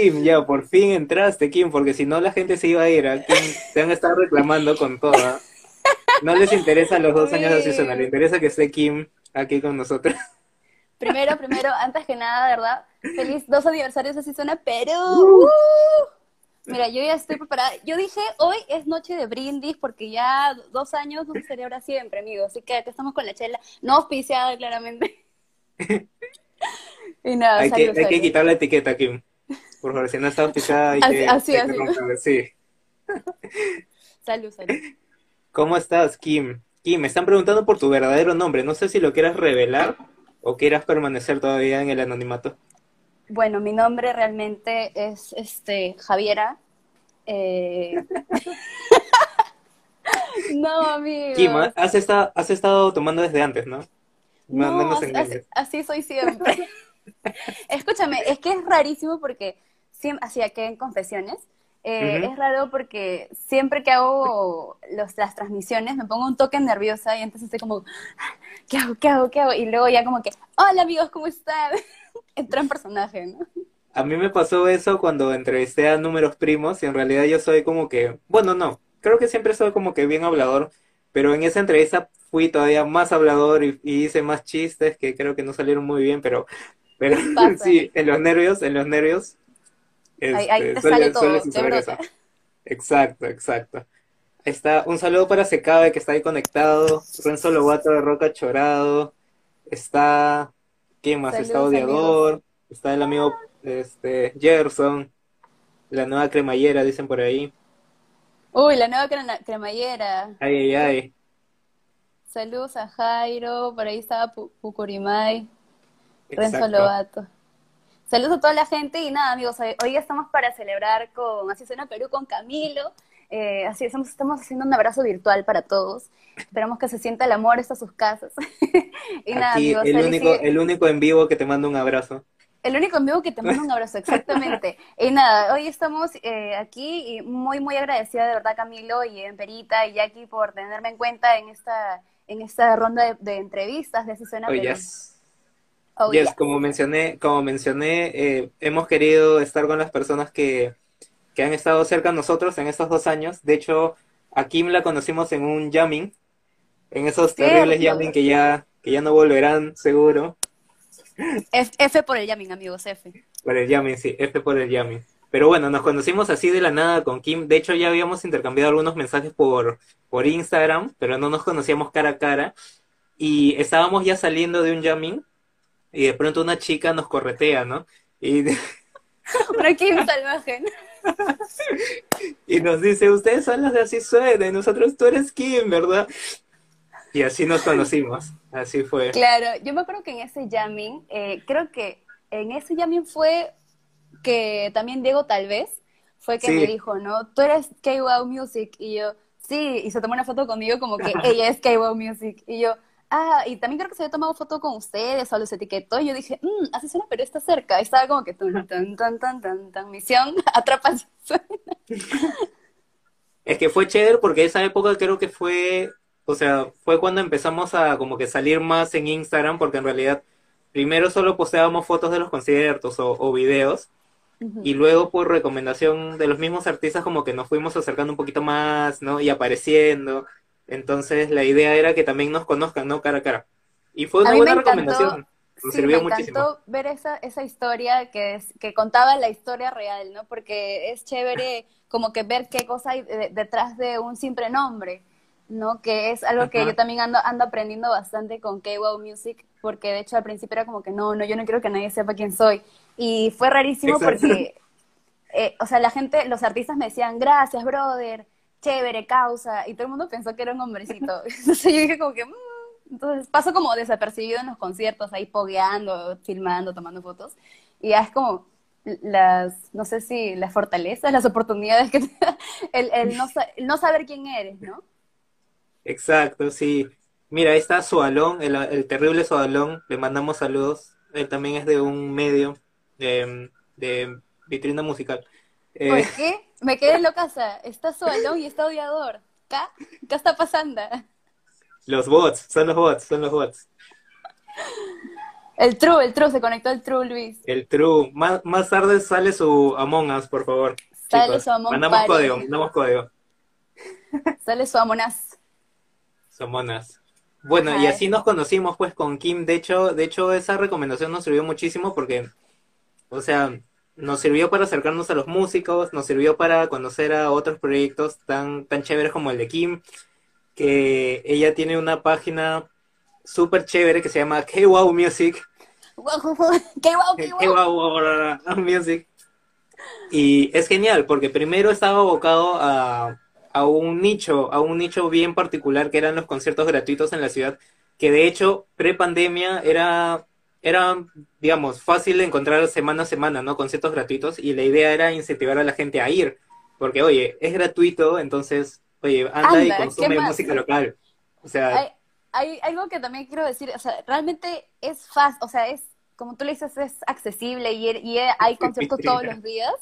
Kim, ya, por fin entraste, Kim, porque si no la gente se iba a ir. A Kim, te han estado reclamando con toda. No les interesa los dos años de season, les interesa que esté Kim aquí con nosotros. Primero, primero, antes que nada, ¿verdad? Feliz dos aniversarios de Season Perú. Uh. Mira, yo ya estoy preparada. Yo dije, hoy es noche de brindis porque ya dos años no se celebra siempre, amigos. Así que aquí estamos con la chela, no auspiciada claramente. y nada, hay, que, hay que quitar la etiqueta, Kim. Por favor, si no está auspiciada, hay que... Así, así. sí. salud, salud. ¿Cómo estás, Kim? Kim, me están preguntando por tu verdadero nombre. No sé si lo quieras revelar o quieras permanecer todavía en el anonimato. Bueno, mi nombre realmente es este Javiera. Eh... no, amigo. Kim, has estado, has estado tomando desde antes, ¿no? No, así, soy siempre. Escúchame, es que es rarísimo porque siempre, hacía que en confesiones, eh, es raro porque siempre que hago los, las transmisiones me pongo un toque nerviosa y entonces estoy como, ¿qué hago? ¿Qué hago? ¿Qué hago? Y luego ya como que, hola amigos, ¿cómo están? entra en personaje, ¿no? A mí me pasó eso cuando entrevisté a números primos y en realidad yo soy como que, bueno, no, creo que siempre soy como que bien hablador, pero en esa entrevista fui todavía más hablador y, hice más chistes que creo que no salieron muy bien, pero, pero sí, en los nervios, en los nervios. ahí, te sale todo, Exacto, exacto. Ahí está, un saludo para Secabe que está ahí conectado, Renzo Lobato de Roca Chorado, está ¿Quién más? está Odiador, está el amigo este, Gerson, la nueva cremallera, dicen por ahí. Uy, la nueva cremallera. Ay, ay, ay. Saludos a Jairo, por ahí estaba Pucurimay, Renzo Lobato. Saludos a toda la gente y nada, amigos, hoy estamos para celebrar con Así suena Perú con Camilo. Eh, así estamos, estamos haciendo un abrazo virtual para todos. Esperamos que se sienta el amor hasta sus casas. y nada, amigos, el, único, el único en vivo que te manda un abrazo. El único en vivo que te manda un abrazo, exactamente. y nada, hoy estamos eh, aquí y muy, muy agradecida de verdad Camilo y Perita y Jackie por tenerme en cuenta en esta, en esta ronda de, entrevistas de Susana oh, yes. Oh, yes. como mencioné, como mencioné, eh, hemos querido estar con las personas que que han estado cerca de nosotros en estos dos años. De hecho, a Kim la conocimos en un jamming, en esos terribles jamming que ya, que ya no volverán, seguro. F, por el jamming, amigos, F. Por el jamming, sí, F por el jamming. Pero bueno, nos conocimos así de la nada con Kim. De hecho, ya habíamos intercambiado algunos mensajes por, por Instagram, pero no nos conocíamos cara a cara. Y estábamos ya saliendo de un jamming y de pronto una chica nos corretea, ¿no? Y... Una Kim salvaje, y nos dice, ustedes son los de Así Suena, y nosotros tú eres Kim, ¿verdad? Y así nos conocimos, así fue. Claro, yo me acuerdo que en ese jamming, eh, creo que en ese jamming fue que también Diego tal vez, fue que me dijo, ¿no? Tú eres K-Wow Music, y yo, sí, y se tomó una foto conmigo como que ella es K-Wow Music, y yo, ah, y también creo que se había tomado foto con ustedes o los etiquetó. Y yo dije, mmm, así suena, pero está cerca. Y estaba como que, tan, tan, tan, tan, tan, tan, misión, atrapa suena. Es que fue chévere porque esa época creo que fue, o sea, fue cuando empezamos a como que salir más en Instagram, porque en realidad primero solo posteábamos fotos de los conciertos o, o videos. Y luego por recomendación de los mismos artistas como que nos fuimos acercando un poquito más, ¿no? Y apareciendo. Entonces la idea era que también nos conozcan, ¿no? Cara a cara. Y fue una buena recomendación. Nos sí, sirvió me encantó ver esa, esa historia que, es, que contaba la historia real, ¿no? Porque es chévere como que ver qué cosa hay detrás de un simple nombre, ¿no? Que es algo que yo también ando, ando aprendiendo bastante con K-Wow Music, porque de hecho al principio era como que no, no, yo no quiero que nadie sepa quién soy. Y fue rarísimo porque, eh, o sea, la gente, los artistas me decían, gracias, brother, chévere, causa, y todo el mundo pensó que era un hombrecito. Entonces yo dije como que, mm". entonces paso como desapercibido en los conciertos, ahí pogueando, filmando, tomando fotos, y ya es como las, no sé si las fortalezas, las oportunidades que te da el, el, no, no saber quién eres, ¿no? Exacto, sí. Mira, ahí está Sualón, el, el terrible Sualón, le mandamos saludos. Él también es de un medio de, de vitrina musical. ¿Por eh, qué? Me quedé en casa. Está solo y está odiador. ¿Qué? ¿Qué está pasando? Los bots, son los bots, son los bots. El True, el True, se conectó el True, Luis. El True. Más, más tarde sale su Among Us, por favor. Sale su Among Mandamos código, mandamos código. Sale su Among Us. Su Among Us. Bueno, y así nos conocimos pues con Kim. De hecho, de hecho, esa recomendación nos sirvió muchísimo porque, o sea, nos sirvió para acercarnos a los músicos, nos sirvió para conocer a otros proyectos tan, tan chéveres como el de Kim, que ella tiene una página súper chévere que se llama K-Wow Music, Music. Y es genial porque primero estaba abocado a, a un nicho, a un nicho bien particular que eran los conciertos gratuitos en la ciudad, que de hecho pre-pandemia era, era, digamos, fácil de encontrar semana a semana, ¿no? Conciertos gratuitos y la idea era incentivar a la gente a ir, porque oye, es gratuito, entonces, oye, anda, y consume música local. O sea, hay algo que también quiero decir, o sea, realmente es fácil, o sea, es, como tú le dices, es accesible y, y hay conciertos todos los días,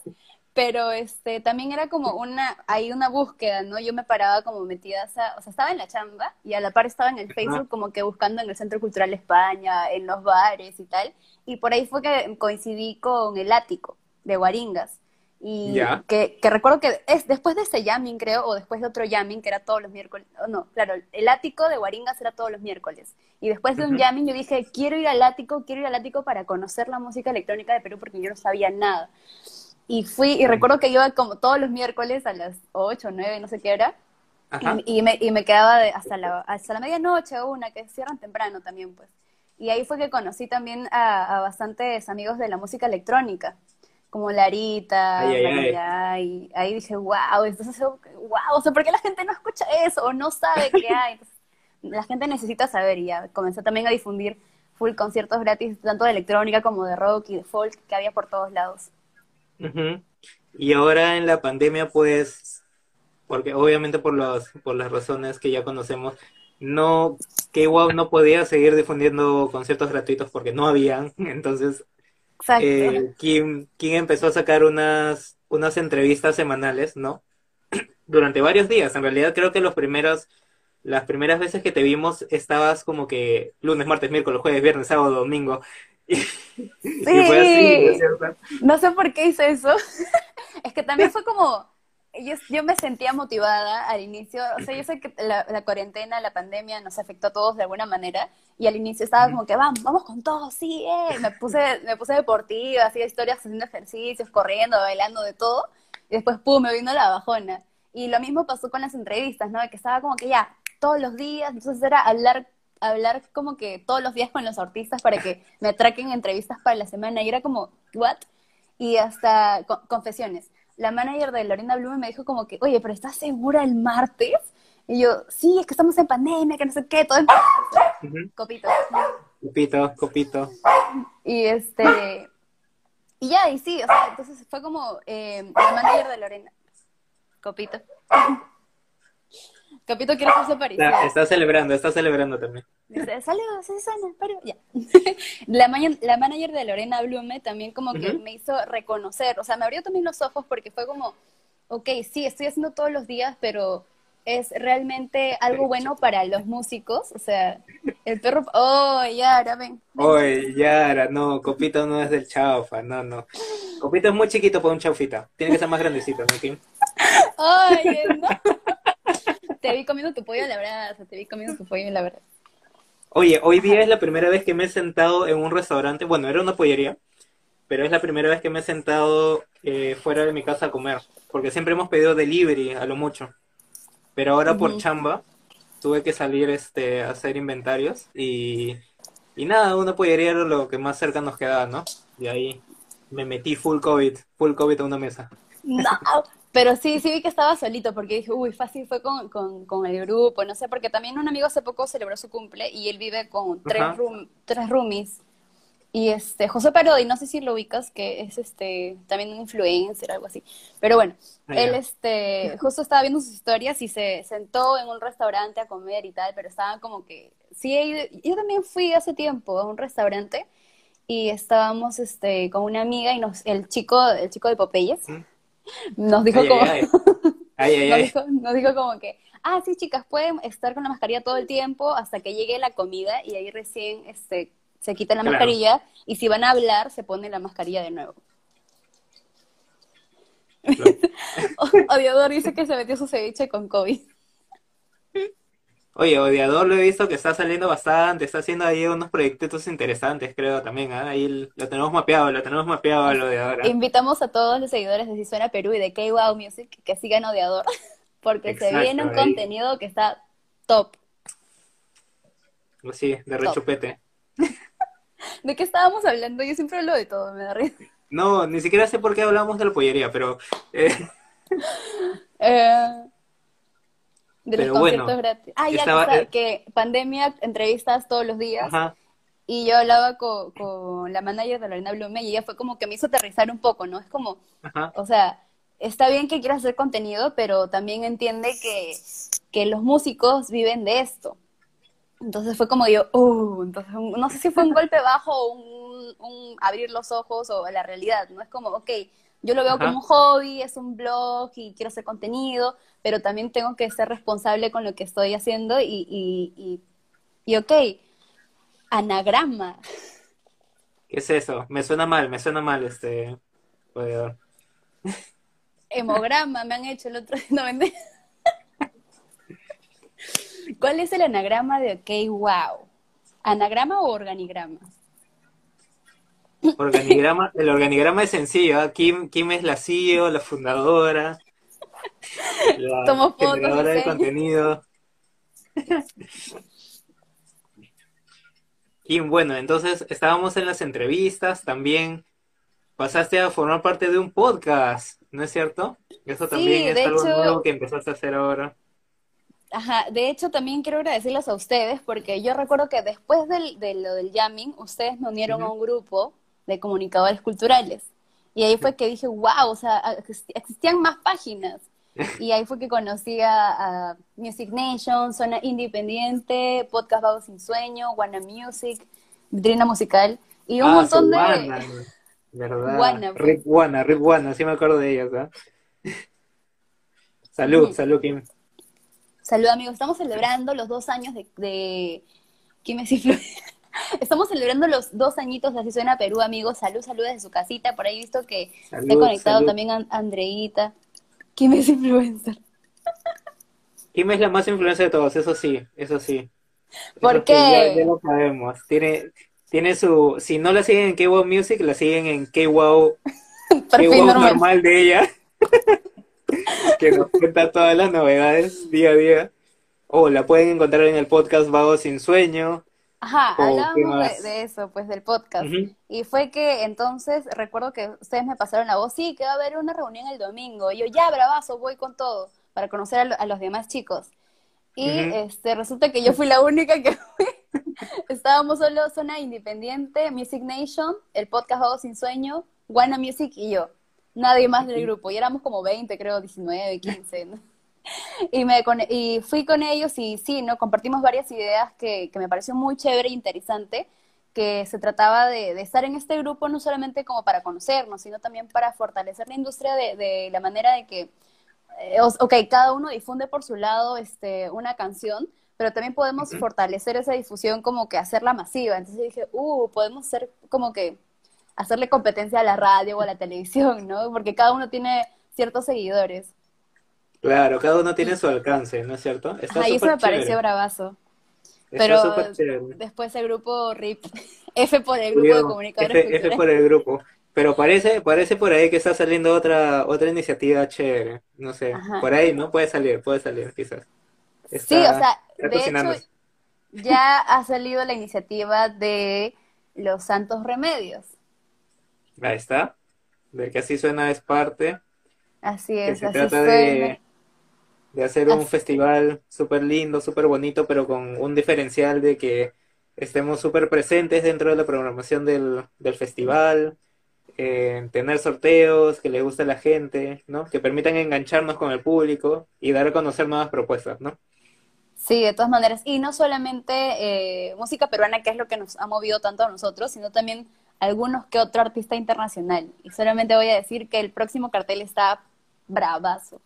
pero este, también era como una, hay una búsqueda, ¿no? Yo me paraba como metida, o sea, estaba en la chamba y a la par estaba en el Facebook como que buscando en el Centro Cultural España, en los bares y tal, y por ahí fue que coincidí con el ático de Guaringas. Y que, que, recuerdo que es después de ese jamming, creo, o después de otro jamming, que era todos los miércoles, no, claro, el ático de Guaringas era todos los miércoles. Y después de un jamming yo dije, quiero ir al ático, quiero ir al ático para conocer la música electrónica de Perú porque yo no sabía nada. Y fui, y recuerdo que iba como todos los miércoles a las 8, 9, no sé qué era, y, me, y me quedaba hasta, la, hasta la medianoche o una, que cierran temprano también, pues. Y ahí fue que conocí también a, a bastantes amigos de la música electrónica como Larita, y ahí dije, wow, entonces, wow, o sea, ¿por qué la gente no escucha eso o no sabe qué hay? la gente necesita saber y ya comencé también a difundir full conciertos gratis, tanto de electrónica como de rock y de folk que había por todos lados. Y ahora en la pandemia, pues, porque obviamente por, los, por las razones que ya conocemos, no, que wow no podía seguir difundiendo conciertos gratuitos porque no habían, entonces eh, Kim, empezó a sacar unas, unas entrevistas semanales, ¿no? Durante varios días. En realidad creo que los primeros, las primeras veces que te vimos estabas como que lunes, martes, miércoles, jueves, viernes, sábado, domingo. Y, fue así, ¿no? sé por qué hice eso. es que también fue como yo, yo me sentía motivada al inicio, o sea, yo sé que la, la, cuarentena, la pandemia nos afectó a todos de alguna manera, y al inicio estaba como que vamos, vamos con todo, sí, eh. me puse, me puse deportiva, hacía historias haciendo ejercicios, corriendo, bailando, de todo, y después, pum, me vino la bajona. Y lo mismo pasó con las entrevistas, ¿no? Que estaba como que ya, todos los días, entonces era hablar hablar como que todos los días con los artistas para que me atraquen entrevistas para la semana, y era como, ¿what? Y hasta confesiones la manager de Lorena Blume me dijo como que, oye, pero ¿estás segura el martes? Y yo, sí, es que estamos en pandemia, que no sé qué, todo en... Copito. Copito, copito. Y este... Y ya, y sí, o sea, entonces fue como eh, la manager de Lorena. Copito. Capito quiere hacer aparición. Está, celebrando, está celebrando también. saludos, Susana, pero ya. la, la manager de Lorena Blume también como que me hizo reconocer, o sea, me abrió también los ojos porque fue como, ok, sí, estoy haciendo todos los días, pero es realmente algo bueno para los músicos, o sea, el perro, oh, Yara, ven. Oye, Yara, no, Copito no es del chaufa, no, no. Copito es muy chiquito para un chaufita, tiene que ser más grandecito, ¿no, Kim? Oye, no te vi comiendo tu pollo a la brasa, te vi comiendo tu pollo a la verdad. Oye, hoy día es la primera vez que me he sentado en un restaurante, bueno, era una pollería, pero es la primera vez que me he sentado eh, fuera de mi casa a comer, porque siempre hemos pedido delivery a lo mucho, pero ahora por chamba tuve que salir este, a hacer inventarios y, y nada, una pollería era lo que más cerca nos quedaba, ¿no? Y ahí me metí full COVID, full COVID a una mesa. No, pero sí, sí vi que estaba solito porque dije, uy, fácil fue con, con, el grupo, no sé, porque también un amigo hace poco celebró su cumple y él vive con tres, tres roomies. Y este, José Parodi, no sé si lo ubicas, que es este, también un influencer, algo así. Pero bueno, ah, él este, justo estaba viendo sus historias y se sentó en un restaurante a comer y tal, pero estaba como que, sí, yo también fui hace tiempo a un restaurante y estábamos este, con una amiga y nos, el chico, el chico de Popeyes, nos dijo como... nos, dijo, como que, ah, sí, chicas, pueden estar con la mascarilla todo el tiempo hasta que llegue la comida y ahí recién este, se quitan la Claro. mascarilla y si van a hablar se ponen la mascarilla de nuevo. Odiador dice que se metió su ceviche con COVID. Oye, Odiador lo he visto que está saliendo bastante, está haciendo ahí unos proyectos interesantes, creo también, ¿ah? Ahí lo tenemos mapeado, lo tenemos mapeado al Odiador. ¿ah? Invitamos a todos los seguidores de Si Suena Perú y de K-Wow Music que sigan Odiador, porque se viene un ahí. contenido que está top. Sí, de rechupete. ¿De qué estábamos hablando? Yo siempre hablo de todo, me da risa. No, ni siquiera sé por qué hablamos de la pollería, pero eh, Eh, de los conciertos bueno, gratis. Ah, ya estaba- que, eh, que pandemia, entrevistas todos los días. ajá, Y yo hablaba con, con la manager de Lorena Blume y ella fue como que me hizo aterrizar un poco, ¿no? Es como, ajá, o sea, está bien que quieras hacer contenido, pero también entiende que, que los músicos viven de esto. Entonces fue como yo, uh, entonces no sé si fue un golpe bajo o un, un abrir los ojos o la realidad, ¿no? Es como, ok, yo lo veo Ajá. como un hobby, es un blog y quiero hacer contenido, pero también tengo que ser responsable con lo que estoy haciendo y, y, y, y ok, anagrama. ¿qué es eso? Me suena mal, me suena mal este Odiador. Hemograma me han hecho el otro no, mentira. ¿Cuál es el anagrama de OK Wow? ¿Anagrama o organigrama? Organigrama, el organigrama es sencillo, ¿ah? Kim, Kim es la CEO, la fundadora, la Tomo fotos, generadora de contenido. Kim, bueno, entonces estábamos en las entrevistas, también pasaste a formar parte de un podcast, ¿no es cierto? Eso Sí, también es algo hecho- nuevo que empezaste a hacer ahora. Ajá, de hecho también quiero agradecerles a ustedes porque yo recuerdo que después del, de lo del jamming, ustedes me unieron a un grupo de comunicadores culturales. Y ahí fue que dije, wow, o sea, exist- existían más páginas. Y ahí fue que conocí a, a Music Nation, Zona Independiente, Podcast Vago Sin Sueño, Wanna Music, Vitrina Musical y un Ah, montón de... Wana, ¿verdad? Wana, Rip Wana, sí me acuerdo de ellas, ¿ah? Salud, Ujú. salud, Kim. Salud amigos, estamos celebrando los dos años de, de... ¿Quién me influ- Estamos celebrando los dos añitos de Así Suena Perú, amigos. Salud, salud desde su casita. Por ahí he visto que Salud, se ha conectado salud. también a Andreita. ¿Quién es influencer? Kim es la más influencia de todos, eso sí, eso sí. ¿Por Eso sí, ya, qué? ya lo sabemos. Tiene, tiene su, si no la siguen en K-Wow Music, la siguen en K-Wow, Perfil K-Wow normal. normal de ella, que nos cuenta todas las novedades día a día. O la pueden encontrar en el podcast Vago Sin Sueño. Ajá, ¿O qué hablábamos de, de eso, pues del podcast. Y fue que entonces recuerdo que ustedes me pasaron la voz, sí, que va a haber una reunión el domingo. Y yo, ya, bravazo, voy con todo, para conocer a, lo- a los demás chicos. Y este resulta que yo fui la única que fui. Estábamos solo Zona Independiente, Music Nation, el podcast Vago Sin Sueño, Wanna Music y yo. Nadie más del grupo. Y éramos como 20, creo, 19, 15, ¿no? Y, me y fui con ellos y sí, ¿no? Compartimos varias ideas que, que me pareció muy chévere e interesante, que se trataba de, de estar en este grupo no solamente como para conocernos, sino también para fortalecer la industria de, de la manera de que, eh, ok, cada uno difunde por su lado este, una canción, pero también podemos fortalecer esa difusión como que hacerla masiva. Entonces dije, uh, podemos ser como que hacerle competencia a la radio o a la televisión, ¿no? Porque cada uno tiene ciertos seguidores. Claro, cada uno tiene su alcance, ¿no es cierto? Está Ajá, eso me pareció chévere. bravazo. Está Pero después el grupo RIP, F por el grupo de comunicadores F, por el grupo. Pero parece, parece por ahí que está saliendo otra, otra iniciativa chévere. No sé, Ajá. por ahí, ¿no? Puede salir, puede salir, quizás. Sí, o sea, de hecho, ya ha salido la iniciativa de los Santos Remedios. Ahí está. De que así suena es parte. Así Que es, se así trata suena. de, de hacer un Así- festival súper lindo, súper bonito, pero con un diferencial de que estemos súper presentes dentro de la programación del, del festival, eh, tener sorteos que le guste a la gente, ¿no? Que permitan engancharnos con el público y dar a conocer nuevas propuestas, ¿no? Sí, de todas maneras. Y no solamente eh, música peruana, que es lo que nos ha movido tanto a nosotros, sino también algunos que otro artista internacional. Y solamente voy a decir que el próximo cartel está bravazo.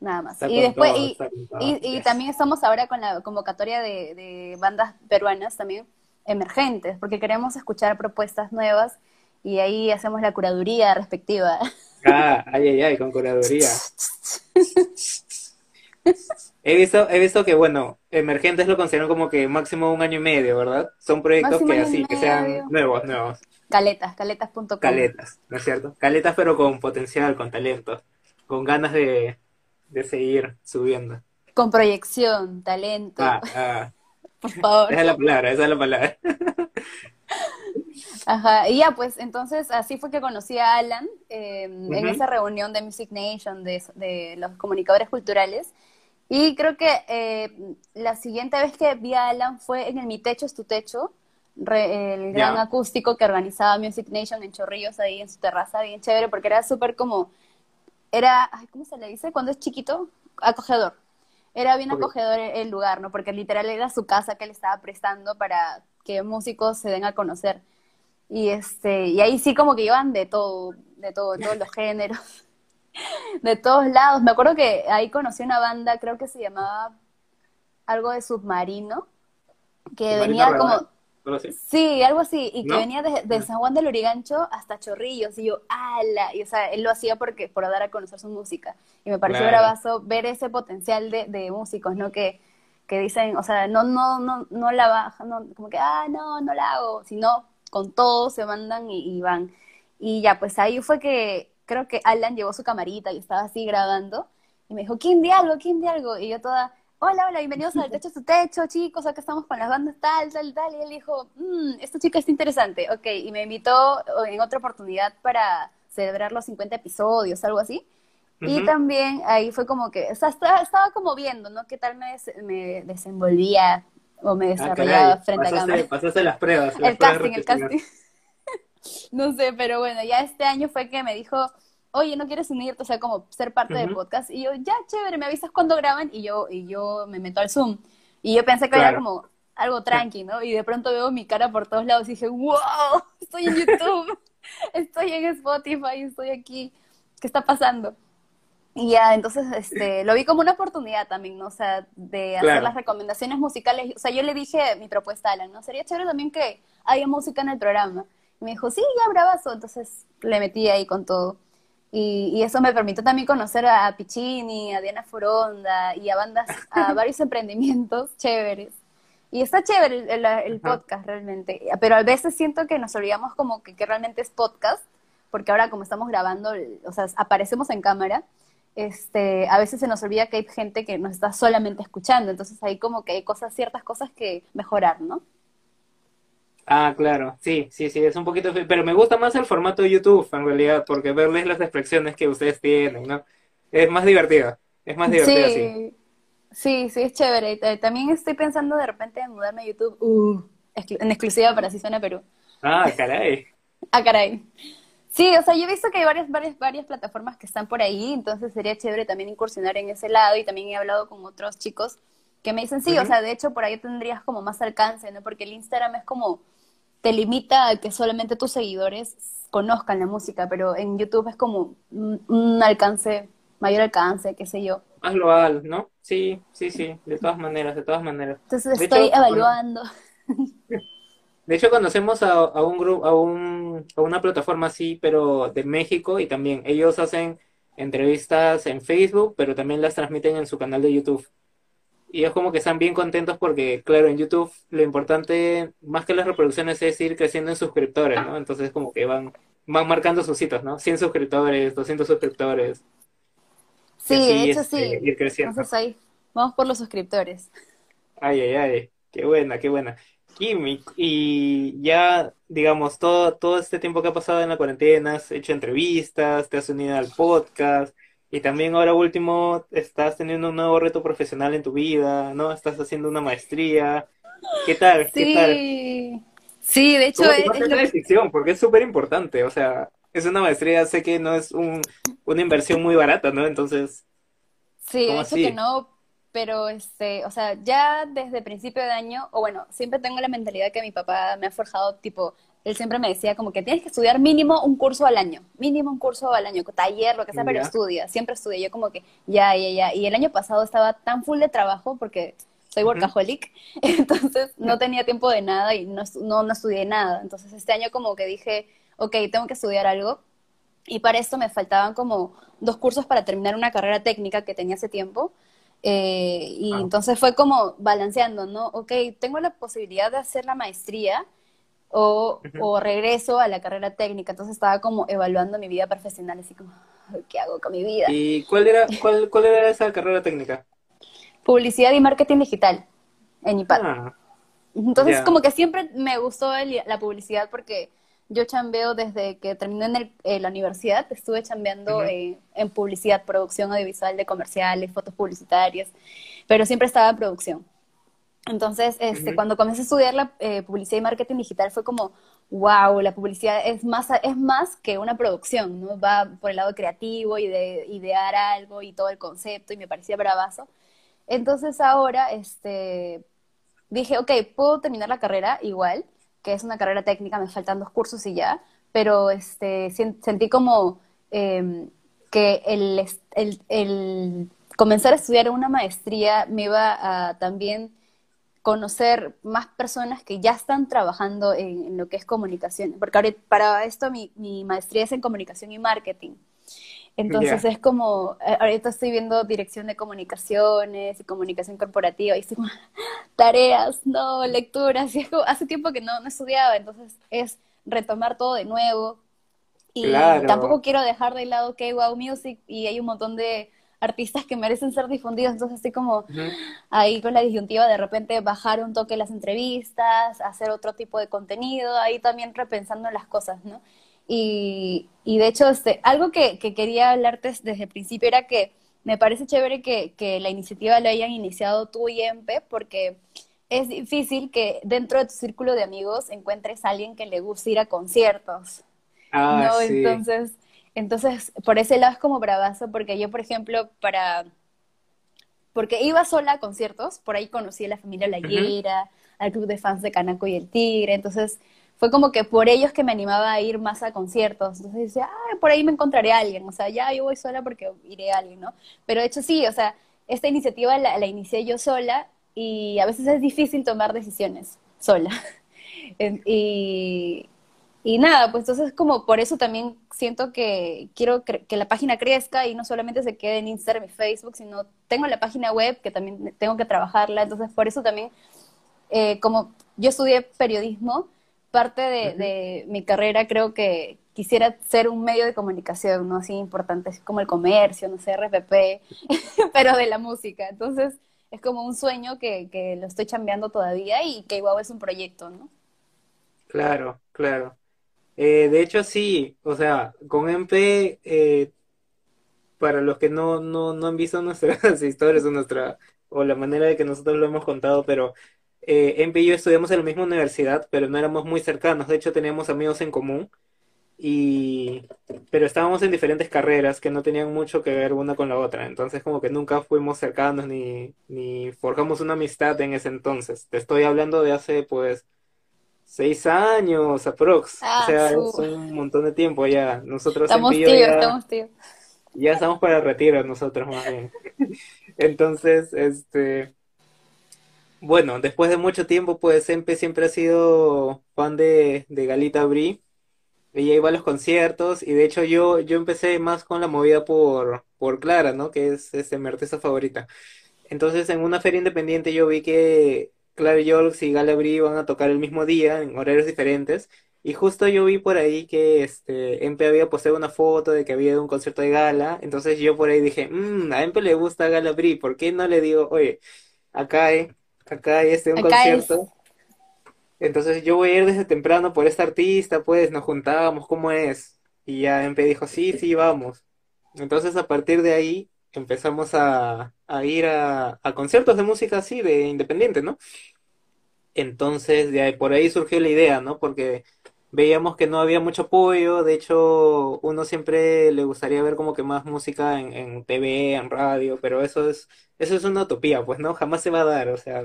Nada más. Está y después, todo, y, también estamos ahora con la convocatoria de, de bandas peruanas también, emergentes, porque queremos escuchar propuestas nuevas y ahí hacemos la curaduría respectiva. Ah, ay, ay, ay, con curaduría. He visto, he visto que, bueno, emergentes lo consideran como que máximo un año y medio, ¿verdad? Son proyectos que así, que sean nuevos, nuevos. Caletas, caletas.com. Caletas, ¿no es cierto? Caletas, pero con potencial, con talento, con ganas de, de seguir subiendo. Con proyección, talento. Ah, ah. Por favor. Esa es la palabra, esa es la palabra. Ajá, y ya, pues entonces así fue que conocí a Alan eh, en esa reunión de Music Nation, de, de, los comunicadores culturales. Y creo que eh, la siguiente vez que vi a Alan fue en el Mi Techo es tu Techo, el gran acústico que organizaba Music Nation en Chorrillos, ahí en su terraza, bien chévere, porque era súper como, era, ¿cómo se le dice? Cuando es chiquito, acogedor. Era bien acogedor el lugar, ¿no? Porque literal era su casa que le estaba prestando para que músicos se den a conocer. Y este, y ahí sí como que iban de todo, de todo, de todos los géneros, de todos lados. Me acuerdo que ahí conocí una banda, creo que se llamaba algo de submarino, que venía como Sí, algo así, y que venía de, San Juan del Urigancho hasta Chorrillos, y yo, ala, y o sea, él lo hacía porque por dar a conocer su música, y me pareció bravazo ver ese potencial de, de músicos, ¿no? Que, que dicen, o sea, no, no, no, no la bajan, no, como que, ah, no, no la hago, sino con todo se mandan y, van. Y ya, pues ahí fue que creo que Alan llevó su camarita y estaba así grabando, y me dijo, ¿quién de algo? ¿quién de algo? Y yo toda, hola, hola, bienvenidos al Techo Su Techo, chicos, acá estamos con las bandas tal, tal, tal, y él dijo, mmm, esta chica está interesante, ok, y me invitó en otra oportunidad para celebrar los 50 episodios, algo así, y también ahí fue como que, o sea, estaba, como viendo, ¿no? ¿Qué tal me, me desenvolvía o me ah, desarrollaba frente a cámara? Pasaste las pruebas. el casting, el casting. no sé, pero bueno, ya este año fue que me dijo, oye, ¿no quieres unirte? O sea, como ser parte del podcast. Y yo, ya, chévere, me avisas cuando graban y yo, y yo me meto al Zoom. Y yo pensé que era como algo tranqui, ¿no? Y de pronto veo mi cara por todos lados y dije, wow, estoy en YouTube, estoy en Spotify, estoy aquí, ¿qué está pasando? Y ya, entonces, este, lo vi como una oportunidad también, ¿no? O sea, de hacer las recomendaciones musicales. O sea, yo le dije mi propuesta a Alan, ¿no? Sería chévere también que haya música en el programa. Y me dijo, sí, ya, bravazo. Entonces, le metí ahí con todo. Y, eso me permitió también conocer a Piccini, a Diana Foronda y a bandas, a varios emprendimientos chéveres. Y está chévere el, podcast realmente, pero a veces siento que nos olvidamos como que, realmente es podcast, porque ahora como estamos grabando, o sea, aparecemos en cámara, este, a veces se nos olvida que hay gente que nos está solamente escuchando, entonces hay como que hay cosas, ciertas cosas que mejorar, ¿no? Ah, claro, sí, sí, sí, es un poquito, pero me gusta más el formato de YouTube en realidad, porque verles las expresiones que ustedes tienen, ¿no? Es más divertido, es más divertido sí. así. Sí, sí, es chévere. Eh, también estoy pensando de repente en mudarme a YouTube uh, en exclusiva para Así Suena Perú. Ah, caray. ah, caray. Sí, o sea, yo he visto que hay varias, varias, varias plataformas que están por ahí, entonces sería chévere también incursionar en ese lado y también he hablado con otros chicos que me dicen, sí, o sea, de hecho por ahí tendrías como más alcance, ¿no? Porque el Instagram es como te limita a que solamente tus seguidores conozcan la música, pero en YouTube es como un, alcance, mayor alcance, qué sé yo. Más global, ¿no? Sí, sí, sí, de todas maneras, de todas maneras. Entonces estoy evaluando. de hecho, conocemos a, a un grupo, a, un, a una plataforma así, pero de México, y también ellos hacen entrevistas en Facebook, pero también las transmiten en su canal de YouTube y es como que están bien contentos porque, claro, en YouTube lo importante, más que las reproducciones, es ir creciendo en suscriptores, ¿no? Entonces como que van, van marcando sus hitos, ¿no? 100 suscriptores, 200 suscriptores. Sí, de hecho sí. Ir creciendo. Entonces ahí, vamos por los suscriptores. Ay, ay, ay, qué buena, qué buena. Kimi, y ya, digamos, todo, todo este tiempo que ha pasado en la cuarentena, has hecho entrevistas, te has unido al podcast, y también ahora último, estás teniendo un nuevo reto profesional en tu vida, ¿no? Estás haciendo una maestría. ¿Qué tal? ¿Qué tal? Sí, de hecho es, es decisión, porque es súper importante, o sea, es una maestría, sé que no es un, una inversión muy barata, ¿no? Entonces... Sí, de hecho que no, pero este, o sea, ya desde principio de año, o bueno, siempre tengo la mentalidad que mi papá me ha forjado, tipo, él siempre me decía como que tienes que estudiar mínimo un curso al año, mínimo un curso al año, taller, lo que sea, pero estudia, siempre estudia. Yo como que ya, ya, ya. Y el año pasado estaba tan full de trabajo porque soy workaholic, entonces no tenía tiempo de nada y no, no, no estudié nada. Entonces este año como que dije, ok, tengo que estudiar algo. Y para esto me faltaban como dos cursos para terminar una carrera técnica que tenía hace tiempo. Eh, y Ah. entonces fue como balanceando, ¿no? Ok, tengo la posibilidad de hacer la maestría o, o regreso a la carrera técnica. Entonces estaba como evaluando mi vida profesional, así como, "Ay, ¿qué hago con mi vida? ¿Y cuál era, cuál, cuál era esa carrera técnica? Publicidad y marketing digital en IPAD. Ah, Entonces, como que siempre me gustó el- la publicidad porque yo chambeo desde que terminé en el- eh, la universidad, estuve chambeando eh, en publicidad, producción audiovisual de comerciales, fotos publicitarias, pero siempre estaba en producción. Entonces, este, cuando comencé a estudiar la eh, publicidad y marketing digital fue como, wow, la publicidad es más, es más que una producción, ¿no? Va por el lado creativo y de idear algo y todo el concepto y me parecía bravazo. Entonces ahora, este, dije, ok, puedo terminar la carrera igual, que es una carrera técnica, me faltan dos cursos y ya, pero este, sen- sentí como em, que el, el comenzar a estudiar una maestría me iba a también conocer más personas que ya están trabajando en, en lo que es comunicación, porque ahorita, para esto mi, mi maestría es en comunicación y marketing. Entonces es como, eh, ahorita estoy viendo dirección de comunicaciones y comunicación corporativa y estoy como, tareas, no, lecturas, y es como, hace tiempo que no, no estudiaba, entonces es retomar todo de nuevo y Claro. tampoco quiero dejar de lado K-Wow Music y hay un montón de artistas que merecen ser difundidos, entonces estoy como ahí con la disyuntiva de repente bajar un toque las entrevistas, hacer otro tipo de contenido, ahí también repensando las cosas, ¿no? Y, y de hecho, este, algo que, que quería hablarte des- desde el principio era que me parece chévere que, que la iniciativa la hayan iniciado tú y Empe, porque es difícil que dentro de tu círculo de amigos encuentres a alguien que le guste ir a conciertos. Ah, ¿no? sí. Entonces, entonces, por ese lado es como bravazo, porque yo, por ejemplo, para, porque iba sola a conciertos, por ahí conocí a la familia La Ujú. Higuera, al club de fans de Canaco y el Tigre, entonces fue como que por ellos que me animaba a ir más a conciertos, entonces decía, ah, por ahí me encontraré a alguien, o sea, ya yo voy sola porque iré a alguien, ¿no? Pero de hecho sí, o sea, esta iniciativa la, la inicié yo sola y a veces es difícil tomar decisiones sola. Y, y nada, pues entonces como por eso también siento que quiero que la página crezca y no solamente se quede en Instagram y Facebook, sino tengo la página web que también tengo que trabajarla, entonces por eso también, eh, como yo estudié periodismo, parte de mi carrera creo que quisiera ser un medio de comunicación, ¿no? Así importante, así como el comercio, no sé, RPP, pero de la música, entonces es como un sueño que, que lo estoy chambeando todavía y que igual es un proyecto, ¿no? Claro, claro. Eh, de hecho, sí, o sea, con MP, eh, para los que no, no, no han visto nuestras historias o nuestra, o la manera de que nosotros lo hemos contado, pero eh, MP y yo estudiamos en la misma universidad, pero no éramos muy cercanos. De hecho, teníamos amigos en común, y, pero estábamos en diferentes carreras que no tenían mucho que ver una con la otra. Entonces, como que nunca fuimos cercanos ni, ni forjamos una amistad en ese entonces. Te estoy hablando de hace, pues, seis años aprox. O Ah, sea, su- es un montón de tiempo ya. Nosotros Estamos tíos, ya, estamos tíos. ya estamos para el retiro nosotros más bien. Entonces, este, bueno, después de mucho tiempo, pues Empe siempre ha sido fan de, de Galita Bri. Ella iba a los conciertos y de hecho yo, yo empecé más con la movida por, por Clara, ¿no? Que es este, mi artista favorita. Entonces en una feria independiente yo vi que Clara Yorks y Gala Bri iban a tocar el mismo día en horarios diferentes y justo yo vi por ahí que este, Empe había posteado una foto de que había ido a un concierto de Gala, entonces yo por ahí dije, mmm, a Empe le gusta Gala Bri, ¿por qué no le digo, oye, acá hay, acá hay este, un Acá es. concierto? Entonces yo voy a ir desde temprano por esta artista, pues nos juntábamos, ¿cómo es? Y ya Empe dijo, sí, sí, vamos. Entonces a partir de ahí empezamos a, a ir a, a conciertos de música así, de independiente, ¿no? Entonces de ahí, por ahí surgió la idea, ¿no? Porque veíamos que no había mucho apoyo, de hecho uno siempre le gustaría ver como que más música en, en TV, en radio, pero eso es, eso es una utopía, pues, ¿no? Jamás se va a dar, o sea,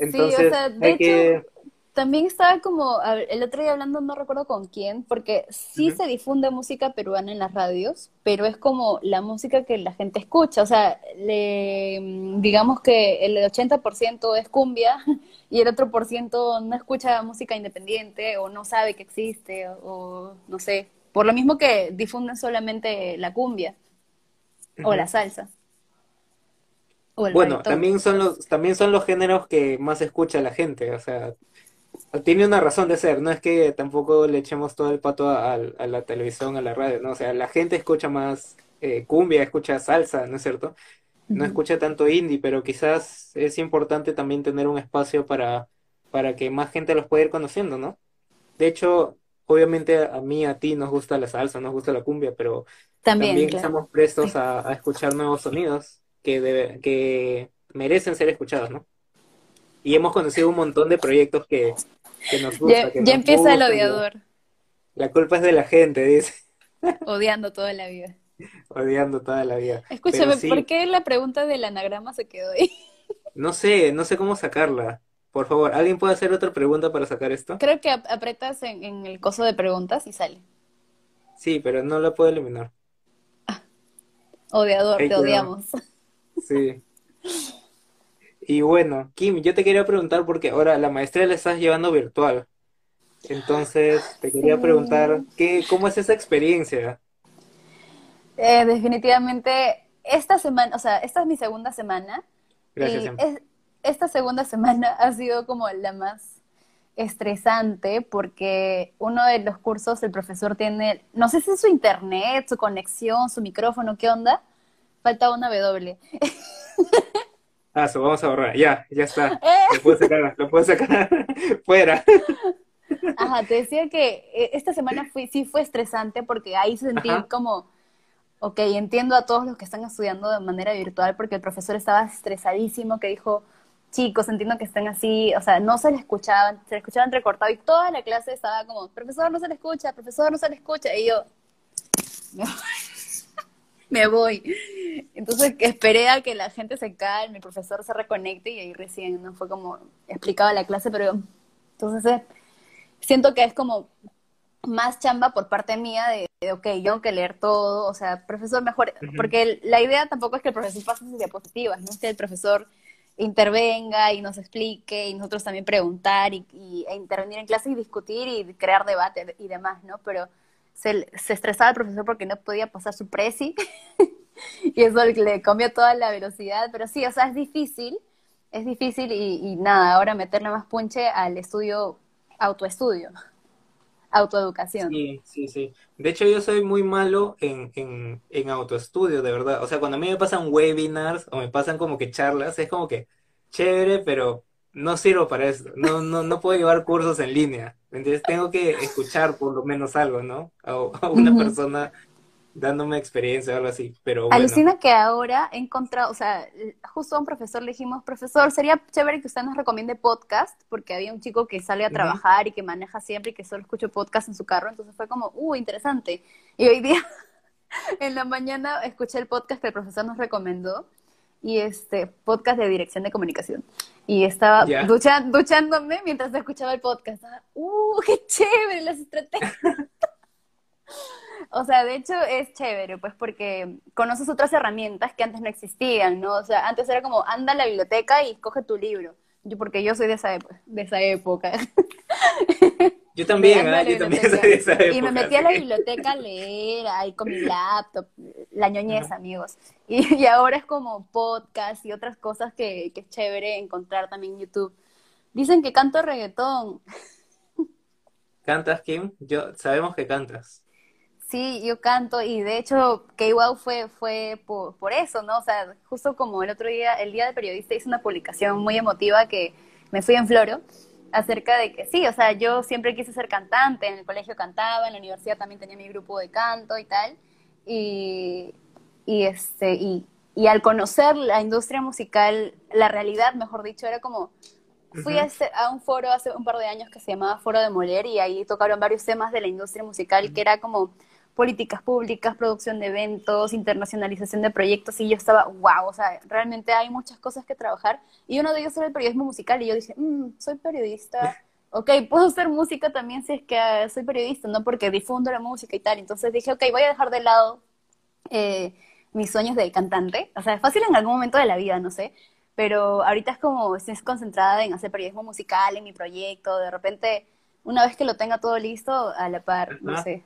Sí, o entonces sea, de hay hecho, que... también estaba como el otro día hablando, no recuerdo con quién, porque sí se difunde música peruana en las radios, pero es como la música que la gente escucha. O sea, le, digamos que el 80% es cumbia y el otro por ciento no escucha música independiente o no sabe que existe o, no sé, por lo mismo que difunden solamente la cumbia o la salsa. bueno, también son los también son los géneros que más escucha la gente, o sea, tiene una razón de ser, no es que tampoco le echemos todo el pato a, la televisión, a la radio, ¿no? O sea, la gente escucha más eh, cumbia, escucha salsa, ¿no es cierto? No escucha tanto indie, pero quizás es importante también tener un espacio para, para que más gente los pueda ir conociendo, ¿no? De hecho, obviamente a mí, a ti nos gusta la salsa, nos gusta la cumbia, pero también, estamos prestos a, escuchar nuevos sonidos que, que merecen ser escuchados, ¿no? Y hemos conocido un montón de proyectos que, nos gustan. Ya, empieza el odiador. La culpa es de la gente, dice. Odiando toda la vida. Odiando toda la vida. Escúchame, ¿por qué la pregunta del anagrama se quedó ahí? No sé, no sé cómo sacarla. Por favor, ¿alguien puede hacer otra pregunta para sacar esto? Creo que apretas en, el coso de preguntas y sale. Sí, pero no la puedo eliminar. Ah, odiador, te odiamos. Sí. Y bueno, Kim, yo te quería preguntar porque ahora la maestría la estás llevando virtual. Entonces, te quería preguntar, ¿qué, ¿cómo es esa experiencia? Eh, definitivamente, esta semana, o sea, esta es mi segunda semana. Gracias. esta segunda semana ha sido como la más estresante porque uno de los cursos el profesor tiene, no sé si es su internet, su conexión, su micrófono, ¿qué onda? Falta una W. Ah, vamos a borrar. Ya, ya está. Eh. Lo puedo sacar, lo puedo sacar. Fuera. Ajá, te decía que eh, esta semana fui, sí fue estresante porque ahí sentí como, ok, entiendo a todos los que están estudiando de manera virtual porque el profesor estaba estresadísimo, que dijo, chicos, entiendo que están así, o sea, no se le escuchaban, se le escuchaba entrecortado y toda la clase estaba como, profesor, no se le escucha, profesor, no se le escucha, y yo, me voy. Entonces esperé a que la gente se calme, el profesor se reconecte y ahí recién no fue como explicaba la clase, pero entonces eh, siento que es como más chamba por parte mía de, ok, yo tengo que leer todo, o sea, profesor mejor, porque la idea tampoco es que el profesor pase sus diapositivas, no es que el profesor intervenga y nos explique y nosotros también preguntar y, y e intervenir en clase y discutir y crear debate y demás, ¿no? Pero se, estresaba el profesor porque no podía pasar su presi y eso le comió toda la velocidad, pero sí, o sea, es difícil, es difícil y, nada, ahora meterle más punche al estudio, autoestudio, autoeducación. Sí, sí, sí. De hecho, yo soy muy malo en, en, en autoestudio, de verdad. O sea, cuando a mí me pasan webinars o me pasan como que charlas, es como que chévere, pero no sirvo para eso, no, no, no puedo llevar cursos en línea, entonces tengo que escuchar por lo menos algo, ¿no? A, una persona dándome experiencia o algo así, pero bueno. Alucina que ahora he encontrado, o sea, justo a un profesor le dijimos, profesor, sería chévere que usted nos recomiende podcast, porque había un chico que sale a trabajar y que maneja siempre y que solo escucha podcast en su carro, entonces fue como, uh, interesante. Y hoy día, en la mañana, escuché el podcast que el profesor nos recomendó, y este podcast de dirección de comunicación. Y estaba duchándome mientras escuchaba el podcast. ¡Uh, qué chévere las estrategias! o sea, de hecho es chévere, pues porque conoces otras herramientas que antes no existían, ¿no? O sea, antes era como, anda a la biblioteca y coge tu libro. Yo, porque yo soy de esa, de esa época. Yo también, ¿eh? yo también soy de esa época. Y me metí a la biblioteca a leer, ahí con mi laptop, la ñoñez, amigos. Y, ahora es como podcast y otras cosas que, que es chévere encontrar también en YouTube. Dicen que canto reggaetón. ¿Cantas, Kim? Yo, sabemos que cantas. Sí, yo canto y de hecho K-Wow fue, fue por, por, eso, ¿no? O sea, justo como el otro día, el día del periodista hice una publicación muy emotiva que me fui en Floro acerca de que sí, o sea, yo siempre quise ser cantante, en el colegio cantaba, en la universidad también tenía mi grupo de canto y tal, y, y este, y, y al conocer la industria musical, la realidad, mejor dicho, era como, fui a, este, a, un foro hace un par de años que se llamaba Foro de Moler y ahí tocaron varios temas de la industria musical, que era como políticas públicas, producción de eventos, internacionalización de proyectos, y yo estaba, wow, o sea, realmente hay muchas cosas que trabajar, y uno de ellos era el periodismo musical, y yo dije, mm, soy periodista, ok, puedo hacer música también si es que ah, soy periodista, ¿no? Porque difundo la música y tal, entonces dije, ok, voy a dejar de lado eh, mis sueños de cantante. O sea, es fácil en algún momento de la vida, no sé. Pero ahorita es como, estoy concentrada en hacer periodismo musical, en mi proyecto. De repente, una vez que lo tenga todo listo, a la par, no sé.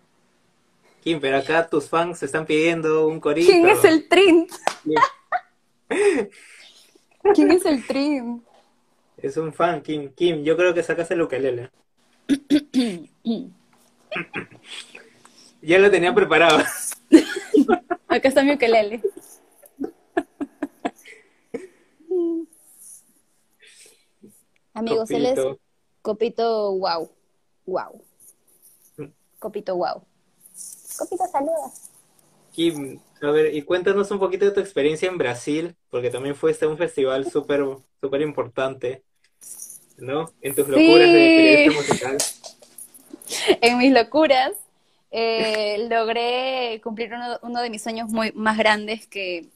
Kim, pero acá tus fans están pidiendo un corito. ¿Quién es el Trin? ¿Quién es el Trin? Es un fan, Kim. Kim, yo creo que sacas el ukelele. ya lo tenía preparado. Acá está mi ukelele. Amigos, él es Copito Wow. Wow. Copito Wow. Copito, saluda. Kim, a ver, y cuéntanos un poquito de tu experiencia en Brasil, porque también fue este un festival súper súper importante, ¿no? En tus locuras de periodista musical. En mis locuras, eh, logré cumplir uno, de mis sueños muy más grandes que,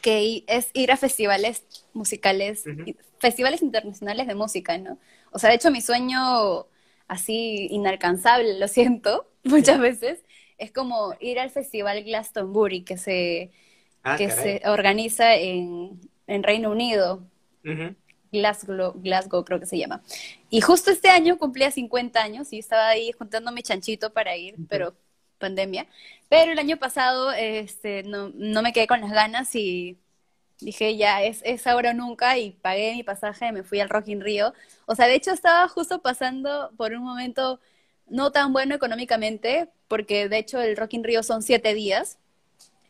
que es ir a festivales musicales, festivales internacionales de música, ¿no? O sea, de hecho mi sueño así inalcanzable, lo siento, muchas veces, es como ir al festival Glastonbury que se, ah, que se organiza en, en Reino Unido. Glasgow, Glasgow creo que se llama. Y justo este año cumplía 50 años y estaba ahí juntando mi chanchito para ir, pero pandemia. Pero el año pasado este, no, no, me quedé con las ganas y dije, ya, es, es ahora o nunca y pagué mi pasaje, me fui al Rock in Rio. O sea, de hecho estaba justo pasando por un momento no tan bueno económicamente, porque de hecho el Rock in Rio son siete días,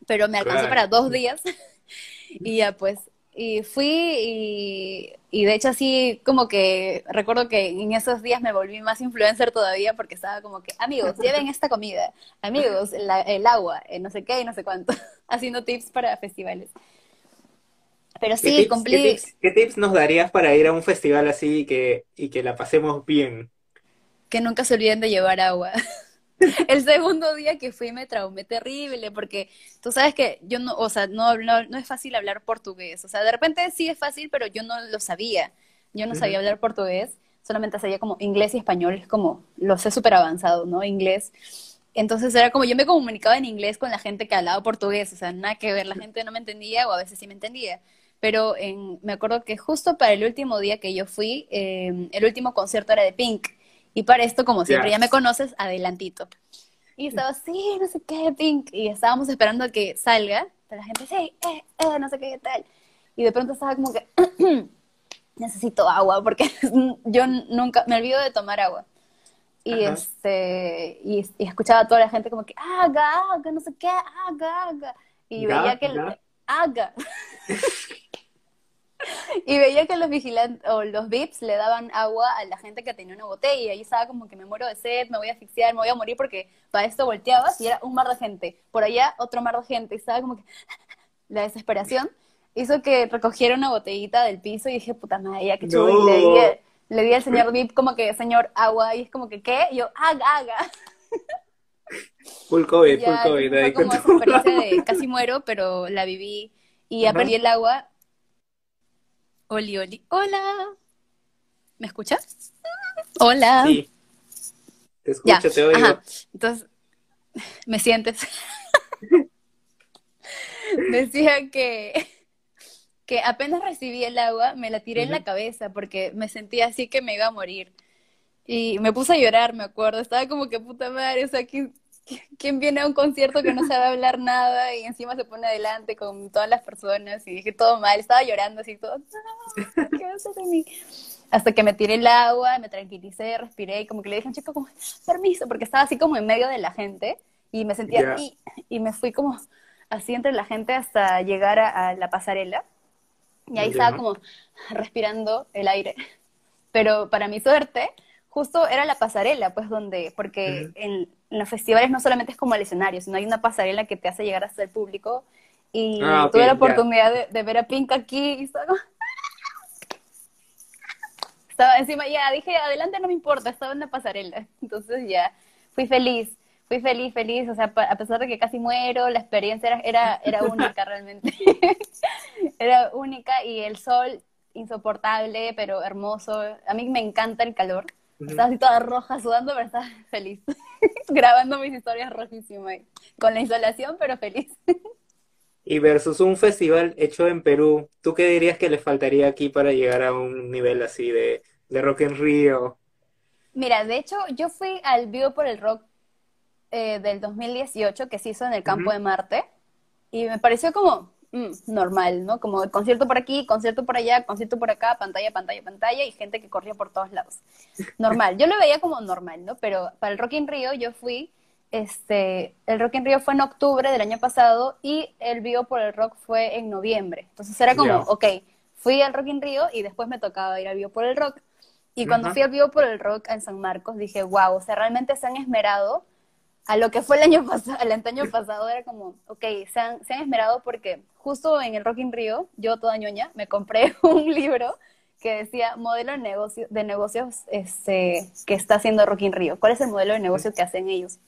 pero me alcanzó para dos días. y ya pues y fui y, de hecho así como que recuerdo que en esos días me volví más influencer todavía porque estaba como que, amigos, lleven esta comida, amigos, el agua, no sé qué y no sé cuánto, haciendo tips para festivales. Pero sí, cumplí... ¿qué tips, nos darías para ir a un festival así y que, y que la pasemos bien? Que nunca se olviden de llevar agua. el segundo día que fui me traumé terrible porque tú sabes que yo no, o sea, no, no, es fácil hablar portugués. O sea, de repente sí es fácil, pero yo no lo sabía. Yo no sabía hablar portugués, solamente sabía como inglés y español, es como, lo sé súper avanzado, ¿no? Inglés. Entonces era como yo me comunicaba en inglés con la gente que hablaba portugués, o sea, nada que ver, la gente no me entendía o a veces sí me entendía. Pero en, me acuerdo que justo para el último día que yo fui, eh, el último concierto era de Pink. Y para esto, como siempre ya me conoces, adelantito. Y estaba así, no sé qué, Pink. Y estábamos esperando a que salga. Pero la gente, sí, eh, eh, no sé qué, tal. Y de pronto estaba como que, necesito agua, porque yo nunca, me olvido de tomar agua. Y este, y, escuchaba a toda la gente como que, haga, haga, no sé qué, haga, haga. Y veía que, haga. y veía que los vigilantes o los VIPs le daban agua a la gente que tenía una botella y estaba como que me muero de sed, me voy a asfixiar, me voy a morir porque para esto volteabas y era un mar de gente, por allá otro mar de gente y estaba como que la desesperación hizo que recogiera una botellita del piso y dije, puta madre, ya que chulo, le, di, al señor VIP como que, señor, agua, y es como que, ¿qué? Y yo, haga, haga. Full COVID, full COVID. Fue como esa experiencia de casi muero, pero la viví y ya perdí el agua Oli, Oli. Hola. ¿Me escuchas? Hola. Sí. Te escucho, te oigo. Entonces, ¿me sientes? Decía que, que apenas recibí el agua, me la tiré en la cabeza porque me sentía así que me iba a morir. Y me puse a llorar, me acuerdo. Estaba como que puta madre, o sea, que ¿quién viene a un concierto que no sabe hablar nada y encima se pone adelante con todas las personas? Y dije todo mal, estaba llorando así, todo, ¿qué haces de mí? Hasta que me tiré el agua, me tranquilicé, respiré y como que le dije a un chico como, permiso, porque estaba así como en medio de la gente y me sentía aquí y me fui como así entre la gente hasta llegar a, la pasarela. Y ahí estaba como respirando el aire. Pero para mi suerte, justo era la pasarela, pues donde, porque en, los festivales no solamente es como el escenario, sino hay una pasarela que te hace llegar hasta el público. Y ah, tuve la oportunidad de, ver a Pink aquí y estaba, estaba encima, ya dije, adelante no me importa, estaba en la pasarela. Entonces ya fui feliz, fui feliz, feliz, o sea, a pesar de que casi muero, la experiencia era, era, era única realmente. era única y el sol insoportable, pero hermoso. A mí me encanta el calor. Estaba así toda roja, sudando, pero estaba feliz. Grabando mis historias rojísimas. Con la insolación, pero feliz. Y versus un festival hecho en Perú, ¿tú qué dirías que le faltaría aquí para llegar a un nivel así de, de Rock en Río? Mira, de hecho, yo fui al Vivo por el Rock eh, del 2018 que se hizo en el campo de Marte y me pareció como mm, normal, ¿no? Como concierto por aquí, concierto por allá, concierto por acá, pantalla, pantalla, pantalla y gente que corría por todos lados. Normal, yo lo veía como normal, ¿no? Pero para el Rock in Rio yo fui, este, el Rock in Rio fue en octubre del año pasado y el Vivo por el Rock fue en noviembre. Entonces era como, ok, fui al Rock in Rio y después me tocaba ir al Vivo por el Rock. Y cuando fui al Vivo por el Rock en San Marcos dije, wow, o sea, realmente se han esmerado a lo que fue el año pasado, el año pasado era como, ok, se han, se han esmerado porque justo en el Rock in Rio, yo toda ñoña, me compré un libro que decía modelo de, negocio, de negocios este, que está haciendo Rock in Rio. ¿Cuál es el modelo de negocio que hacen ellos?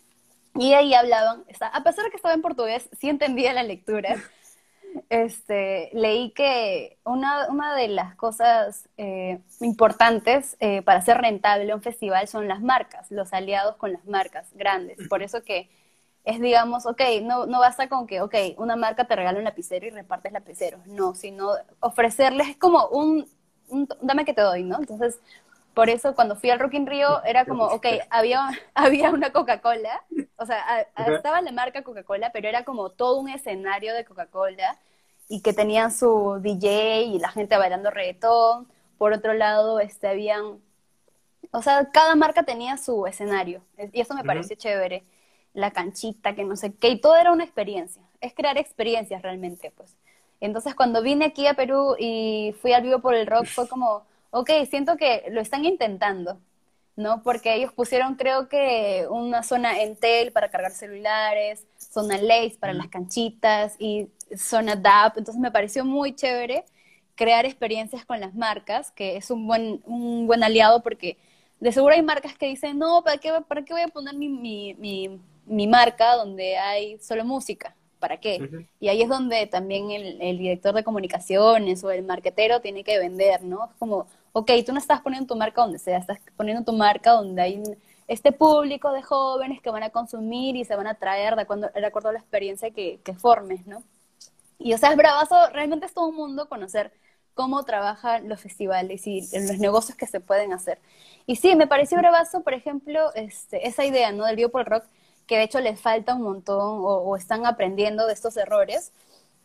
Y ahí hablaban, a pesar de que estaba en portugués, sí entendía la lectura, este, leí que una, una de las cosas eh, importantes eh, para ser rentable un festival son las marcas, los aliados con las marcas grandes. Por eso que es, digamos, ok, no, no basta con que, ok, una marca te regala un lapicero y repartes lapiceros. No, sino ofrecerles es como un, un dame que te doy, ¿no? Entonces, por eso cuando fui al Rock in Rio era como, ok, había, había una Coca-Cola, o sea, estaba la marca Coca-Cola, pero era como todo un escenario de Coca-Cola y que tenían su DJ y la gente bailando reggaetón. Por otro lado, este, habían, o sea, cada marca tenía su escenario y eso me pareció chévere. La canchita, que no sé qué, y todo era una experiencia. Es crear experiencias realmente, pues. Entonces, cuando vine aquí a Perú y fui al vivo por el rock, fue como, ok, siento que lo están intentando, ¿no? Porque ellos pusieron, creo que, una zona Entel para cargar celulares, zona Lace para las canchitas y zona DAP. Entonces me pareció muy chévere crear experiencias con las marcas, que es un buen, un buen aliado porque de seguro hay marcas que dicen, no, ¿para qué, para qué voy a poner mi, mi, mi, marca donde hay solo música? ¿Para qué? Y ahí es donde también el, el, director de comunicaciones o el marquetero tiene que vender, ¿no? Es como, ok, tú no estás poniendo tu marca donde sea, estás poniendo tu marca donde hay este público de jóvenes que van a consumir y se van a traer de acuerdo, de acuerdo a la experiencia que, que formes, ¿no? Y o sea, es bravazo, realmente es todo un mundo conocer cómo trabajan los festivales y los negocios que se pueden hacer. Y sí, me pareció bravazo, por ejemplo, este, esa idea, ¿no? Del Biopol Rock, que de hecho les falta un montón o están aprendiendo de estos errores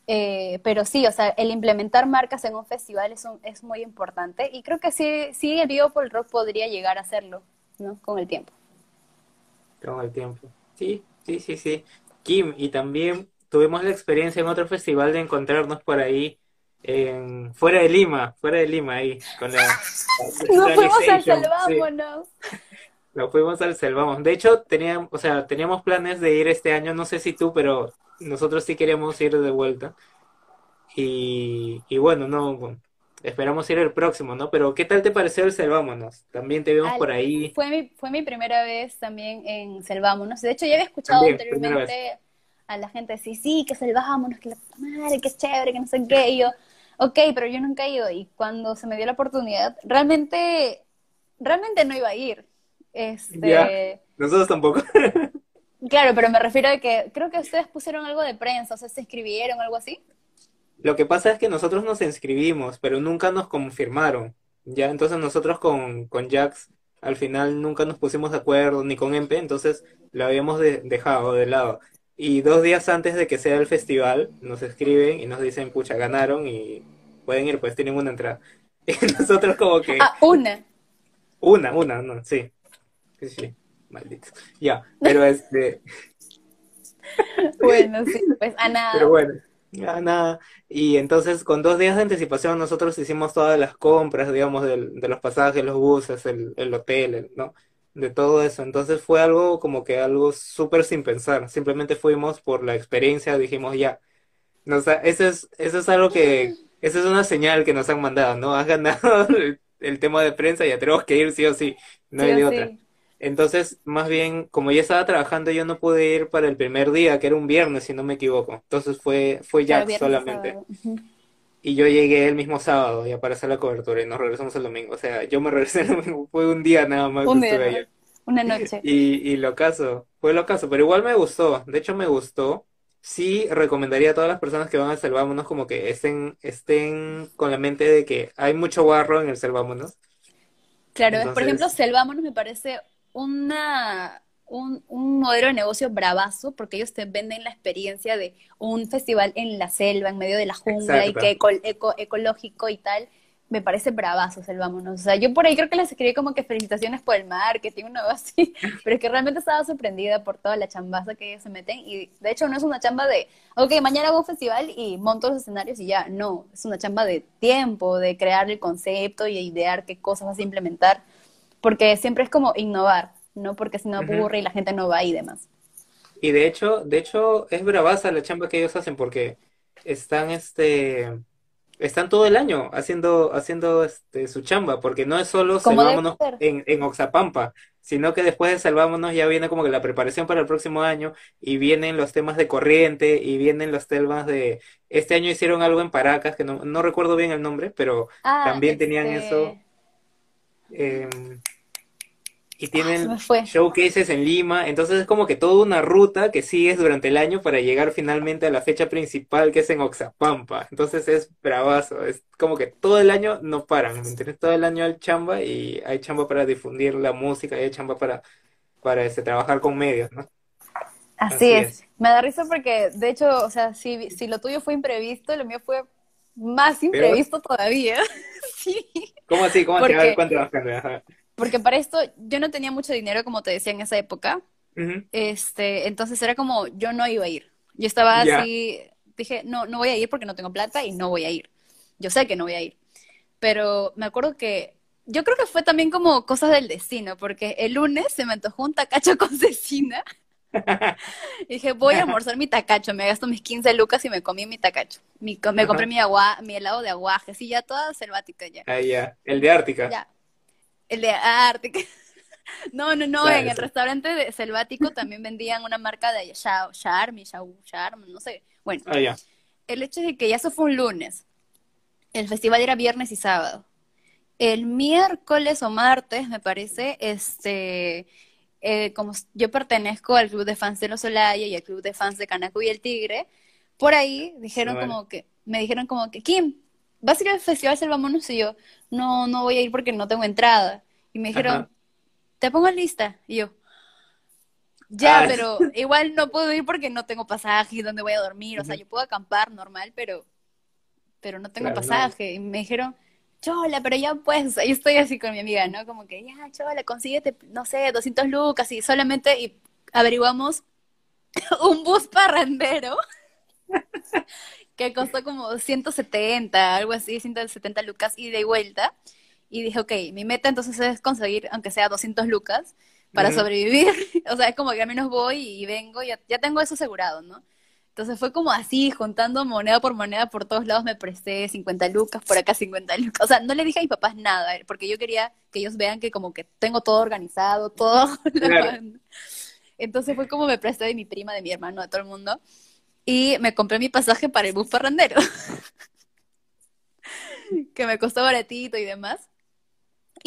eh, pero sí, o sea, el implementar marcas en un festival es, es muy importante y creo que sí, sí el Biopol Rock podría llegar a hacerlo, ¿no? Con el tiempo. Con el tiempo. Sí, sí, sí, sí. Kim, y también tuvimos la experiencia en otro festival de encontrarnos por ahí, en, fuera de Lima, fuera de Lima, ahí, con la... Fuimos al Salvámonos. Nos fuimos al Salvamos. De hecho, teníamos, o sea, teníamos planes de ir este año, no sé si tú, pero nosotros sí queríamos ir de vuelta. Y, y bueno, no, esperamos ir el próximo, ¿no? Pero ¿qué tal te pareció el Selvámonos? También te vimos por ahí. Fue mi, fue mi primera vez también en Selvámonos. De hecho, ya había escuchado anteriormente a la gente decir, sí, que Selvámonos, que la madre, que es chévere, que no sé qué. Y yo, ok, pero yo nunca he ido. Y cuando se me dio la oportunidad, realmente, realmente no iba a ir. Este... Nosotros tampoco. Claro, pero me refiero a que creo que ustedes pusieron algo de prensa, o sea, se inscribieron, algo así. Lo que pasa es que nosotros nos inscribimos, pero nunca nos confirmaron. Ya, entonces nosotros con, con Jax al final nunca nos pusimos de acuerdo, ni con Empe, entonces lo habíamos dejado de lado. Y dos días antes de que sea el festival, nos escriben y nos dicen, pucha, ganaron y pueden ir, pues tienen una entrada. Y nosotros como que... Ah, una. Una, una, no, sí. Sí, maldito. Ya, pero este. bueno, sí, pues a nada. Pero bueno, a nada. Y entonces, con dos días de anticipación, nosotros hicimos todas las compras, digamos, del, de los pasajes, los buses, el, el hotel, ¿no? De todo eso. Entonces fue algo como que algo súper sin pensar. Simplemente fuimos por la experiencia, dijimos ya. No, o sea, eso es, eso es algo que, esa es una señal que nos han mandado, ¿no? Has ganado el, tema de prensa, ya tenemos que ir sí o sí, no hay de otra. Entonces, más bien, como ya estaba trabajando, yo no pude ir para el primer día, que era un viernes, si no me equivoco. Entonces fue, fue Jack solamente. Y yo llegué el mismo sábado ya para hacer la cobertura y nos regresamos el domingo. O sea, yo me regresé el domingo, fue un día nada más un Una noche. Y, y lo caso, fue lo caso, pero igual me gustó. De hecho, me gustó. sí recomendaría a todas las personas que van a Selvámonos como que estén, estén con la mente de que hay mucho barro en el Selvámonos. Claro, por ejemplo, Selvámonos me parece una, un, un, modelo de negocio bravazo porque ellos te venden la experiencia de un festival en la selva, en medio de la jungla y que eco, ecológico y tal me parece bravazo el vámonos. O sea, yo por ahí creo que les escribí como que felicitaciones por el marketing, nuevo así, pero es que realmente estaba sorprendida por toda la chambaza que ellos se meten y de hecho no es una chamba de, ok, mañana hago un festival y monto los escenarios y ya, no, es una chamba de tiempo, de crear el concepto y idear qué cosas vas a implementar, porque siempre es como innovar, ¿no? Porque si no aburre y la gente no va y demás. Y de hecho, de hecho es bravaza la chamba que ellos hacen porque están este están todo el año haciendo, haciendo este, su chamba, porque no es solo Salvámonos en, en Oxapampa, sino que después de Salvámonos ya viene como que la preparación para el próximo año y vienen los temas de corriente y vienen los temas de... Este año hicieron algo en Paracas, que no, no recuerdo bien el nombre, pero ah, también tenían este eso. Eh, y ah, tienen showcases en Lima, entonces es como que toda una ruta que sigues durante el año para llegar finalmente a la fecha principal que es en Oxapampa, entonces es bravazo, es como que todo el año no paran, ¿me entiendes? Todo el año hay chamba y hay chamba para difundir la música y hay chamba para, para este, trabajar con medios, ¿no? Así, es. me da risa porque de hecho, o sea, si, si lo tuyo fue imprevisto, lo mío fue más imprevisto todavía. sí. ¿Cómo así? ¿Cómo así? A ver, porque para esto yo no tenía mucho dinero, como te decía en esa época. este, entonces era como, yo no iba a ir. Yo estaba así, dije, no, no voy a ir porque no tengo plata y no voy a ir. Yo sé que no voy a ir. Pero me acuerdo que, yo creo que fue también como cosas del destino, porque el lunes se me antojó un tacacho con cecina. dije, voy a almorzar mi tacacho, me gasto mis 15 lucas y me comí mi tacacho. me compré mi agua, mi helado de aguaje, sí, ya toda selvática ya. Ah, ya, el de Ártica. Ya, el de Ártica. No, no, no, en el restaurante de selvático también vendían una marca de Charm y Charm, no sé. Bueno, ah, el hecho es que ya eso fue un lunes. El festival era viernes y sábado. El miércoles o martes, me parece, este, eh, como yo pertenezco al club de fans de los Olaya y al club de fans de Canacu y el Tigre, por ahí dijeron como que, me dijeron como que, Kim, ¿vas a ir al festival Selvamonos? Y yo, no, no voy a ir porque no tengo entrada. Y me dijeron, te pongo en lista. Y yo, ya, ah. pero igual no puedo ir porque no tengo pasaje y dónde voy a dormir. O sea, yo puedo acampar normal, pero, pero no tengo pasaje. Y me dijeron, chola, pero ya pues, yo estoy así con mi amiga, ¿no? Como que, ya, chola, consíguete, no sé, 200 lucas y solamente y averiguamos un bus parrandero que costó como 170, algo así, 170 lucas y de vuelta. Y dije, ok, mi meta entonces es conseguir, aunque sea 200 lucas, para sobrevivir. o sea, es como que al menos voy y vengo, ya, ya tengo eso asegurado, ¿no? Entonces fue como así, juntando moneda por moneda por todos lados, me presté 50 lucas, por acá 50 lucas. O sea, no le dije a mis papás nada, eh, porque yo quería que ellos vean que como que tengo todo organizado, todo. Entonces fue como me presté de mi prima, de mi hermano, de todo el mundo y me compré mi pasaje para el bus parrandero, que me costó baratito y demás.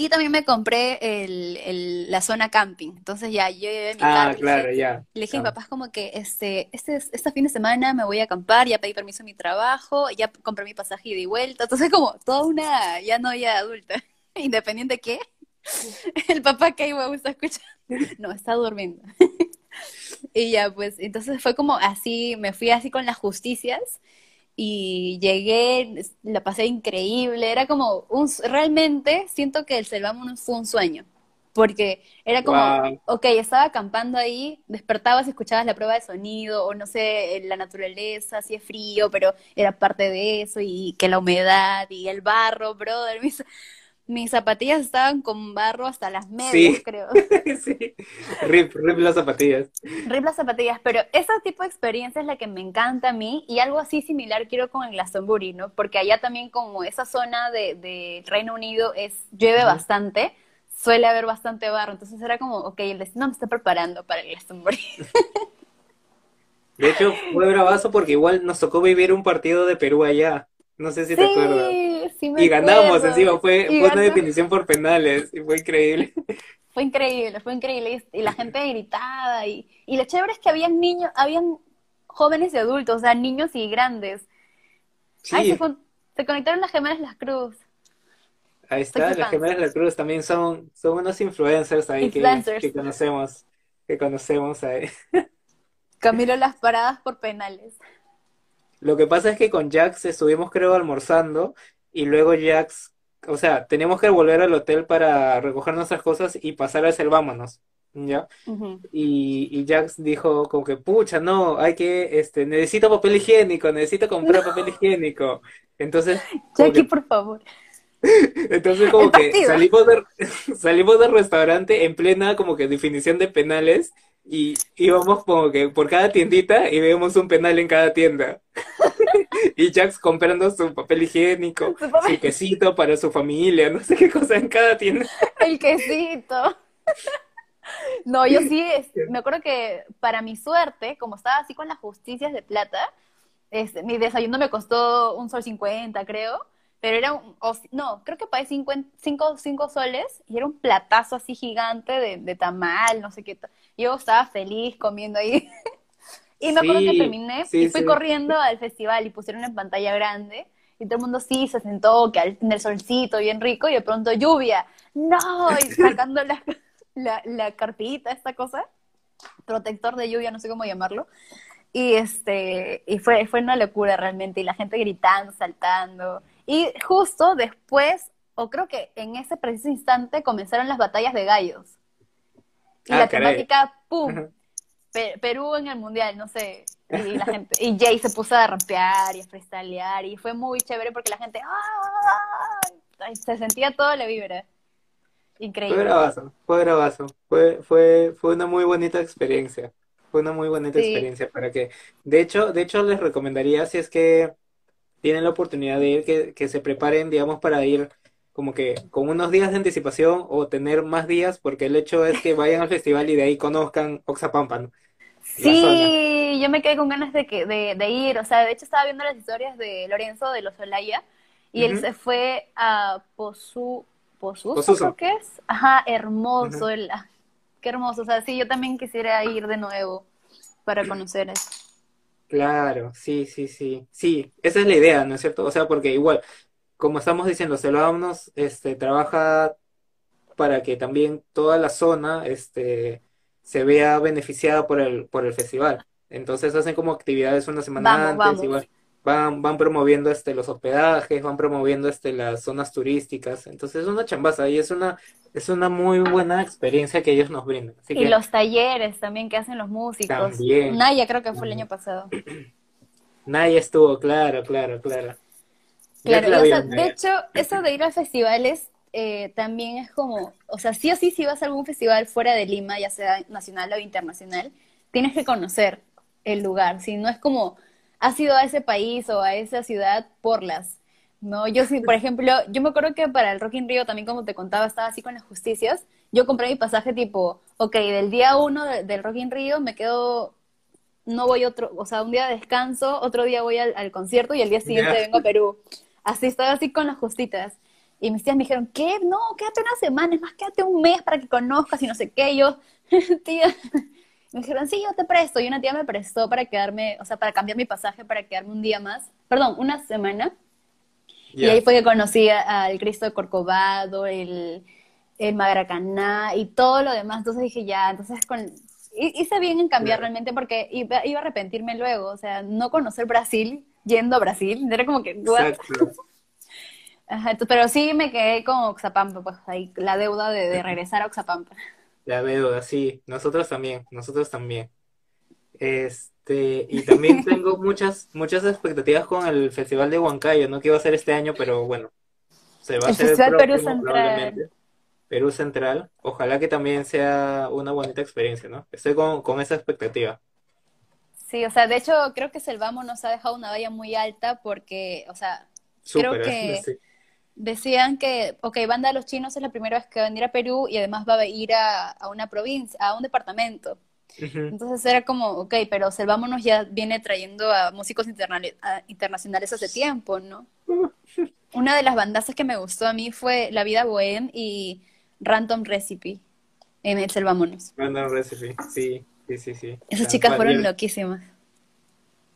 Y también me compré el, la zona camping. Entonces ya yo llevé mi ah, claro, ya. Le dije a mis papás como que este, este, este fin de semana me voy a acampar, ya pedí permiso en mi trabajo, ya compré mi pasaje y de vuelta. Entonces como toda una ya no ya adulta, independiente de qué. El papá que iba a escuchar. No, está durmiendo. Y ya, pues, entonces fue como así, me fui así con las justicias y llegué, la pasé increíble, era como un, realmente siento que el Selvámonos fue un sueño, porque era como, ok, estaba acampando ahí, despertabas y escuchabas la prueba de sonido, o no sé, la naturaleza, hacía frío, pero era parte de eso, y que la humedad y el barro, brother, mis, mis zapatillas estaban con barro hasta las medias, creo. sí, rip, rip las zapatillas. Rip las zapatillas, pero ese tipo de experiencia es la que me encanta a mí y algo así similar quiero con el Glastonbury, ¿no? Porque allá también como esa zona de, de Reino Unido es llueve bastante, suele haber bastante barro, entonces era como, ok, el destino me está preparando para el Glastonbury. De hecho, fue bravazo porque igual nos tocó vivir un partido de Perú allá. No sé si te acuerdas. y ganamos encima, fue, fue una definición por penales y fue increíble. Fue increíble, fue increíble. Y, la gente gritaba y, y lo chévere es que habían niños, habían jóvenes y adultos, o sea, niños y grandes. Ay, se, conectaron las gemelas Las Cruz. Ahí está, las gemelas Las Cruz también son, son unos influencers ahí Que, que conocemos, que conocemos ahí. Camilo las paradas por penales. Lo que pasa es que con Jax estuvimos creo almorzando y luego Jax, o sea, tenemos que volver al hotel para recoger nuestras cosas y pasar a hacer vámonos. ¿ya? y, y Jax dijo como que, pucha, no, hay que, este, necesito papel higiénico, necesito comprar papel higiénico. Entonces... Jackie, por favor. Entonces como que salimos, de, salimos del restaurante en plena como que definición de penales y íbamos como que por cada tiendita y vemos un penal en cada tienda. Y Jax comprando su papel higiénico, su quesito para su familia, no sé qué cosa en cada tienda. El quesito. No, yo sí, me acuerdo que para mi suerte, como estaba así con las justicias de plata, este, mi desayuno me costó un sol cincuenta, creo, pero era un, no, creo que pagué cinco, cinco, soles y era un platazo así gigante de, de tamal, no sé qué. Yo estaba feliz comiendo ahí. y me acuerdo que terminé y fui corriendo al festival y pusieron una pantalla grande y todo el mundo sí se sentó, que al tener solcito bien rico y de pronto lluvia. No, y sacando la, la carpita, esta cosa, protector de lluvia, no sé cómo llamarlo. Y este, y fue, fue una locura realmente, y la gente gritando, saltando. Y justo después, o creo que en ese preciso instante, comenzaron las batallas de gallos. Y ah, la temática, ¡pum! Perú en el mundial, no sé. Y la gente, y Jay se puso a rapear y a freestylear, y fue muy chévere porque la gente, ¡ay! Se sentía todo la vibra. Increíble. Fue bravazo, fue bravazo. Fue, fue, fue una muy bonita experiencia. Fue una muy bonita experiencia para que, de hecho, de hecho les recomendaría si es que tienen la oportunidad de ir, que, que se preparen, digamos, para ir como que con unos días de anticipación o tener más días, porque el hecho es que vayan al festival y de ahí conozcan Oxapampa, Sí, yo me quedé con ganas de, que, de, de, ir, o sea, de hecho estaba viendo las historias de Lorenzo de los Olaya y él se fue a Pozú, Posuso, qué es. Ajá, hermoso. el, ah, qué hermoso. O sea, sí, yo también quisiera ir de nuevo para conocer eso. Claro, sí, sí, sí. Sí, esa es la idea, ¿no es cierto? O sea, porque igual, como estamos diciendo, Celoamnos este, trabaja para que también toda la zona este, se vea beneficiada por el, por el festival. Entonces hacen como actividades una semana antes, igual van, van promoviendo este, los hospedajes, van promoviendo este, las zonas turísticas. Entonces es una chambaza y es una, es una muy buena experiencia que ellos nos brindan. y los talleres también que hacen los músicos. También. Naya creo que fue el año pasado. Naya estuvo, claro, claro, claro. Claro, de hecho, eso de ir a festivales eh, también es como, o sea, sí o sí, si vas a algún festival fuera de Lima, ya sea nacional o internacional, tienes que conocer el lugar, si no es como, has ido a ese país o a esa ciudad por las, ¿no? Yo sí, por ejemplo, yo me acuerdo que para el Rock in Rio también, como te contaba, estaba así con las justicias, yo compré mi pasaje tipo, ok, del día uno del Rock in Rio me quedo, no voy otro, o sea, un día descanso, otro día voy al, concierto y el día siguiente vengo a Perú. Así, estaba así con las justitas. Y mis tías me dijeron, ¿qué? No, quédate una semana, es más, quédate un mes para que conozcas y no sé qué. Y yo, tía, me dijeron, sí, yo te presto. Y una tía me prestó para quedarme, o sea, para cambiar mi pasaje, para quedarme un día más. Perdón, una semana. Y ahí fue que conocí al Cristo de Corcovado, el, el Magaracaná y todo lo demás. Entonces dije, ya, entonces con, hice bien en cambiar realmente porque iba, iba, a arrepentirme luego. O sea, no conocer Brasil yendo a Brasil. Era como que, Ajá, pero sí me quedé con Oxapampa, pues ahí la deuda de, de regresar a Oxapampa. La deuda, sí, nosotros también, nosotros también. Este, y también tengo muchas, muchas expectativas con el Festival de Huancayo, no que iba a ser este año, pero bueno, se va a hacer el Perú Central. Perú Central, ojalá que también sea una bonita experiencia, ¿no? Estoy con, con esa expectativa. Sí, o sea, de hecho creo que Selvamo nos ha dejado una valla muy alta porque, o sea, creo que decían que, ok, Banda de los Chinos es la primera vez que va a venir a Perú y además va a ir a, una provincia, a un departamento. Entonces era como, ok, pero Selvámonos ya viene trayendo a músicos internacionales hace tiempo, ¿no? Una de las bandazas que me gustó a mí fue La Vida Bohem y Random Recipe en el Selvámonos. Random Recipe, sí, sí, sí, sí. Esas chicas fueron loquísimas.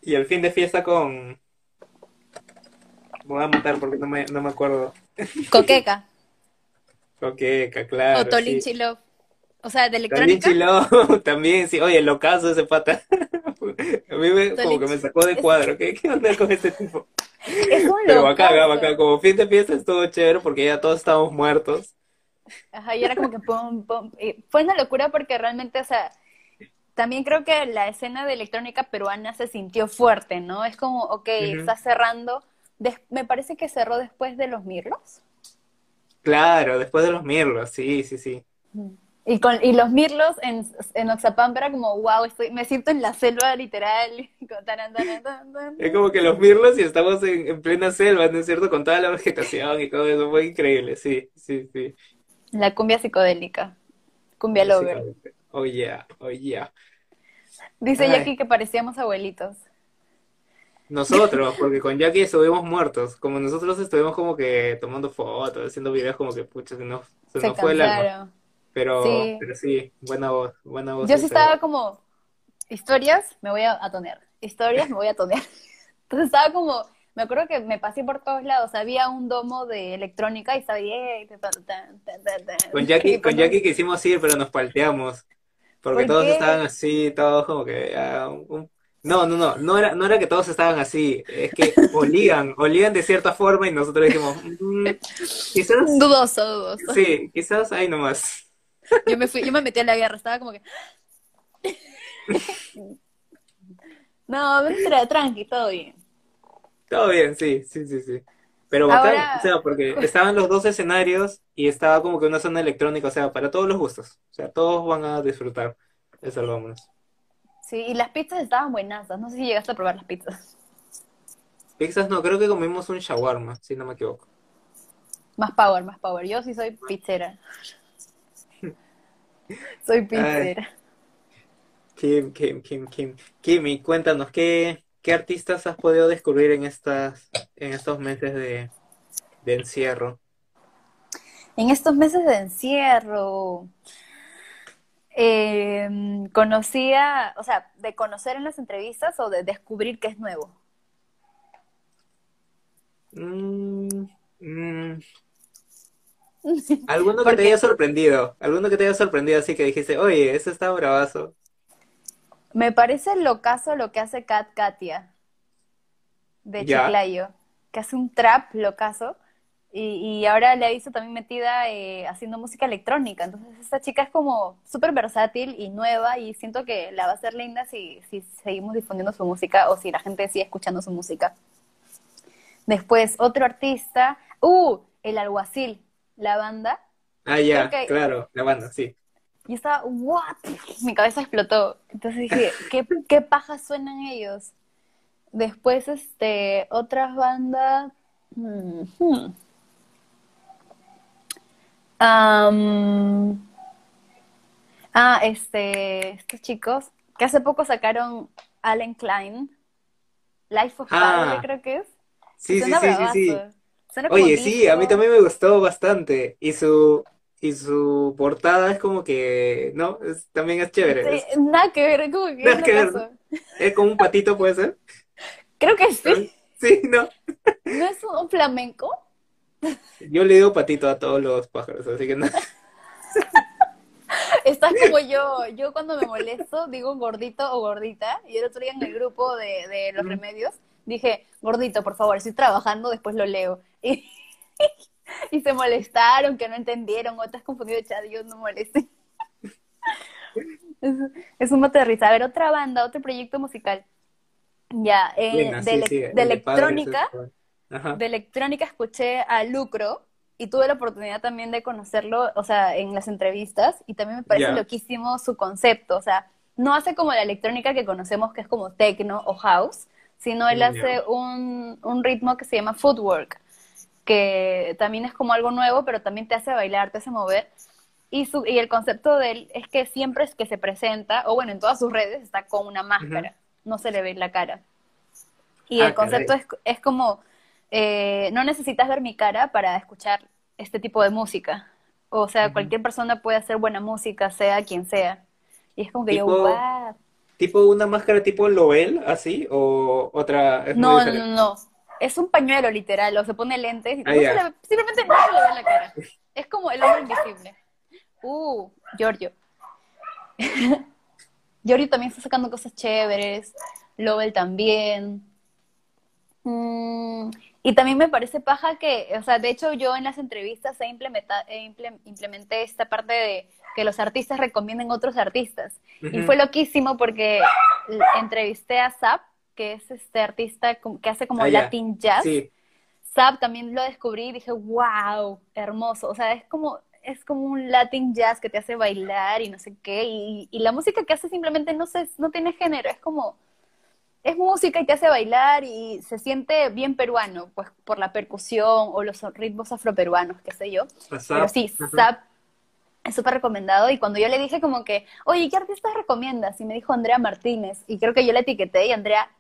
Y el fin de fiesta con... voy a matar porque no me, no me acuerdo. Coqueca. Coqueca, claro. O Tolinchi sí. Love. O sea, de electrónica. Tolinchi Love también, sí. Oye, el ocaso ese pata. A mí me, como que me sacó de cuadro. ¿Qué, qué onda con este tipo? Es un Pero bacán, locazo. bacán. Como fin de fiesta estuvo chévere porque ya todos estábamos muertos. Ajá, y era como que pum, pum. y fue una locura porque realmente, o sea, también creo que la escena de electrónica peruana se sintió fuerte, ¿no? Es como, ok, está cerrando. Des- me parece que cerró después de los Mirlos. Claro, después de los mirlos, sí, sí, sí. Y, con, y los Mirlos en, en Oxapampa era como, wow, estoy, me siento en la selva literal. Es como que los mirlos y estamos en, en plena selva, ¿no es cierto? Con toda la vegetación y todo eso, fue increíble, sí, sí, sí. La cumbia psicodélica. Cumbia lover. Oh yeah, oh yeah. Dice Ay. Jackie que parecíamos abuelitos. Nosotros, porque con Jackie estuvimos muertos, como nosotros estuvimos como que tomando fotos, haciendo videos como que pucha, se nos, se Se nos fue el alma. Pero Sí. pero sí, buena voz, buena voz. Yo sí estaba como, historias, me voy a, a tonear. Historias, me voy a tonear. Entonces estaba como, me acuerdo que me pasé por todos lados. Había un domo de electrónica y estaba tan. Con Jackie, con Jackie quisimos ir, pero nos palteamos. Porque ¿Por todos qué? estaban así, todos como que... ah, un- No, no, no, no era, no era que todos estaban así, es que olían, olían de cierta forma y nosotros dijimos, "Mm, quizás, Dudoso, dudoso. sí, quizás ahí nomás. Yo me fui, yo me metí a la guerra, estaba como que. No, mentira, tranqui, todo bien. Todo bien, sí, sí, sí, sí. Pero bacán, Ahora- o sea, porque estaban los dos escenarios y estaba como que una zona electrónica, o sea, para todos los gustos. O sea, todos van a disfrutar. Eso es lo vámonos. Sí, y las pizzas estaban buenazas. No sé si llegaste a probar las pizzas. Pizzas no, creo que comimos un shawarma, si no me equivoco. Más power, más power. Yo sí soy pizzera. Soy pizzera. Kim, Kim, Kim, Kim. Kimi, cuéntanos, ¿qué, qué artistas has podido descubrir en estas, en estos meses de, de encierro? En estos meses de encierro, eh, conocía, o sea, de conocer en las entrevistas o de descubrir que es nuevo. Mm, mm, alguno que te haya sorprendido, alguno que te haya sorprendido así que dijiste, oye, ese está bravazo. Me parece locazo lo que hace Kat Katia de. Chiclayo, que hace un trap locazo y, y ahora le he visto también metida eh, haciendo música electrónica. Entonces esta chica es como súper versátil y nueva y siento que la va a hacer linda si, si seguimos difundiendo su música o si la gente sigue escuchando su música. Después otro artista, uh, El Alguacil, la banda. Ah, ya, claro, la banda, sí. Y estaba, ¿what? Mi cabeza explotó. Entonces dije, ¿qué, qué pajas suenan ellos? Después, este, otras bandas. hmm, hmm. Ah, este, estos chicos que hace poco sacaron Allen Klein, Life of Ah, creo que es. Sí, sí, sí, sí, sí. Oye, sí, a mí también me gustó bastante. Y su, y su portada es como que, ¿no? Es, también es chévere. Sí, Es, nada que ver, como que Nada es que ver, locazo. es como un patito, ¿puede ser? Creo que sí. Sí, ¿no? ¿No es un flamenco? Yo le digo patito a todos los pájaros, así que no. Estás como yo. Yo cuando me molesto digo gordito o gordita. Y el otro día en el grupo de, de los remedios dije, gordito, por favor, estoy trabajando, después lo leo. Y, y se molestaron, que no entendieron, o estás confundido, chat, yo no molesté. Es, es un mate de risa. A ver, otra banda, otro proyecto musical. Ya, eh, de, electrónica. Ajá. De electrónica escuché a Lucro y tuve la oportunidad también de conocerlo, o sea, en las entrevistas y también me parece loquísimo su concepto, o sea, no hace como la electrónica que conocemos que es como techno o house, sino él hace un, un ritmo que se llama footwork, que también es como algo nuevo, pero también te hace bailar, te hace mover. Y, su, y el concepto de él es que siempre es que se presenta, o bueno, en todas sus redes está con una máscara, no se le ve la cara. Y Ah, el concepto es, es como, eh, no necesitas ver mi cara para escuchar este tipo de música. O sea, cualquier persona puede hacer buena música, sea quien sea. Y es como que yo, Tipo- wow. ¿Tipo una máscara tipo Loel, así? ¿O otra? Es no, no, no, no. Es un pañuelo literal, o se pone lentes y ah, simplemente no se le ve la cara. Es como el hombre invisible. Uh, Giorgio. Giorgio también está sacando cosas chéveres. Lobel también. Mm, y también me parece paja que, o sea, de hecho yo en las entrevistas he, implementé esta parte de que los artistas recomienden otros artistas. Y fue loquísimo porque entrevisté a Zap, que es este artista que hace como ah, Latin Jazz. Sí. Zap también lo descubrí y dije, wow, hermoso. O sea, es como, es como un Latin Jazz que te hace bailar y no sé qué. Y, y la música que hace simplemente no, se, no tiene género, es como es música y te hace bailar y se siente bien peruano, pues por la percusión o los ritmos afroperuanos, qué sé yo. Pero sí, Zap es súper recomendado y cuando yo le dije como que, oye, ¿qué artistas recomiendas? Y me dijo Andrea Martínez y creo que yo le etiqueté y Andrea,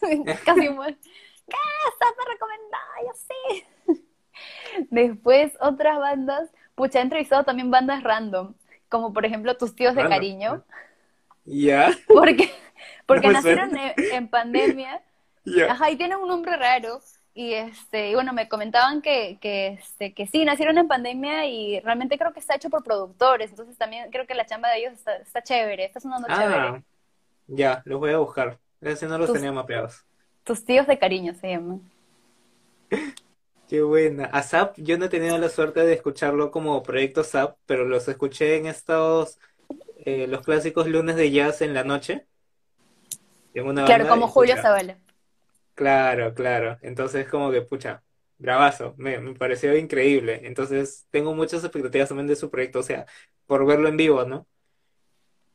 casi muere, ¿qué? Zap me recomendaba, yo sí. Después otras bandas, pucha, he entrevistado también bandas random, como por ejemplo Tus Tíos de Cariño. ¿Ya? Porque porque nacieron en, pandemia. Ajá, y tienen un nombre raro. Y este, y bueno, me comentaban que, que, este, que sí, nacieron en pandemia y realmente creo que está hecho por productores. Entonces también creo que la chamba de ellos está, está chévere, está sonando ah, chévere. Ya, los voy a buscar. Ese no los tenía mapeados. Tus tíos de cariño se llaman. Qué buena. A Zap, yo no he tenido la suerte de escucharlo como proyecto Zap, pero los escuché en estos, eh, los clásicos lunes de jazz en la noche claro, como Julio Zavala. Claro, claro. Entonces, como que, pucha, bravazo, me, me, pareció increíble. Entonces, tengo muchas expectativas también de su proyecto, o sea, por verlo en vivo, ¿no?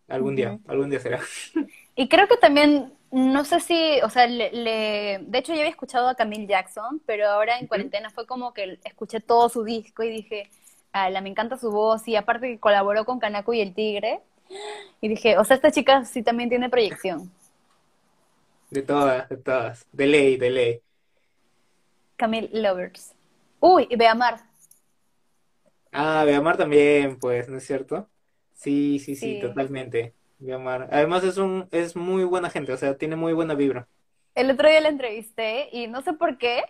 Algún día, algún día será. Y creo que también, no sé si, o sea, le, de hecho yo había escuchado a Camille Jackson, pero ahora en cuarentena fue como que escuché todo su disco y dije, la me encanta su voz y aparte que colaboró con Kanako y el Tigre. Y dije, o sea, esta chica sí también tiene proyección. De todas, de todas. De ley, de ley. Camille Lovers. Uy, y Beamar. Ah, Beamar también, pues, ¿no es cierto? Sí, sí, sí, totalmente. Beamar. Además es un, es muy buena gente, o sea, tiene muy buena vibra. El otro día la entrevisté y no sé por qué,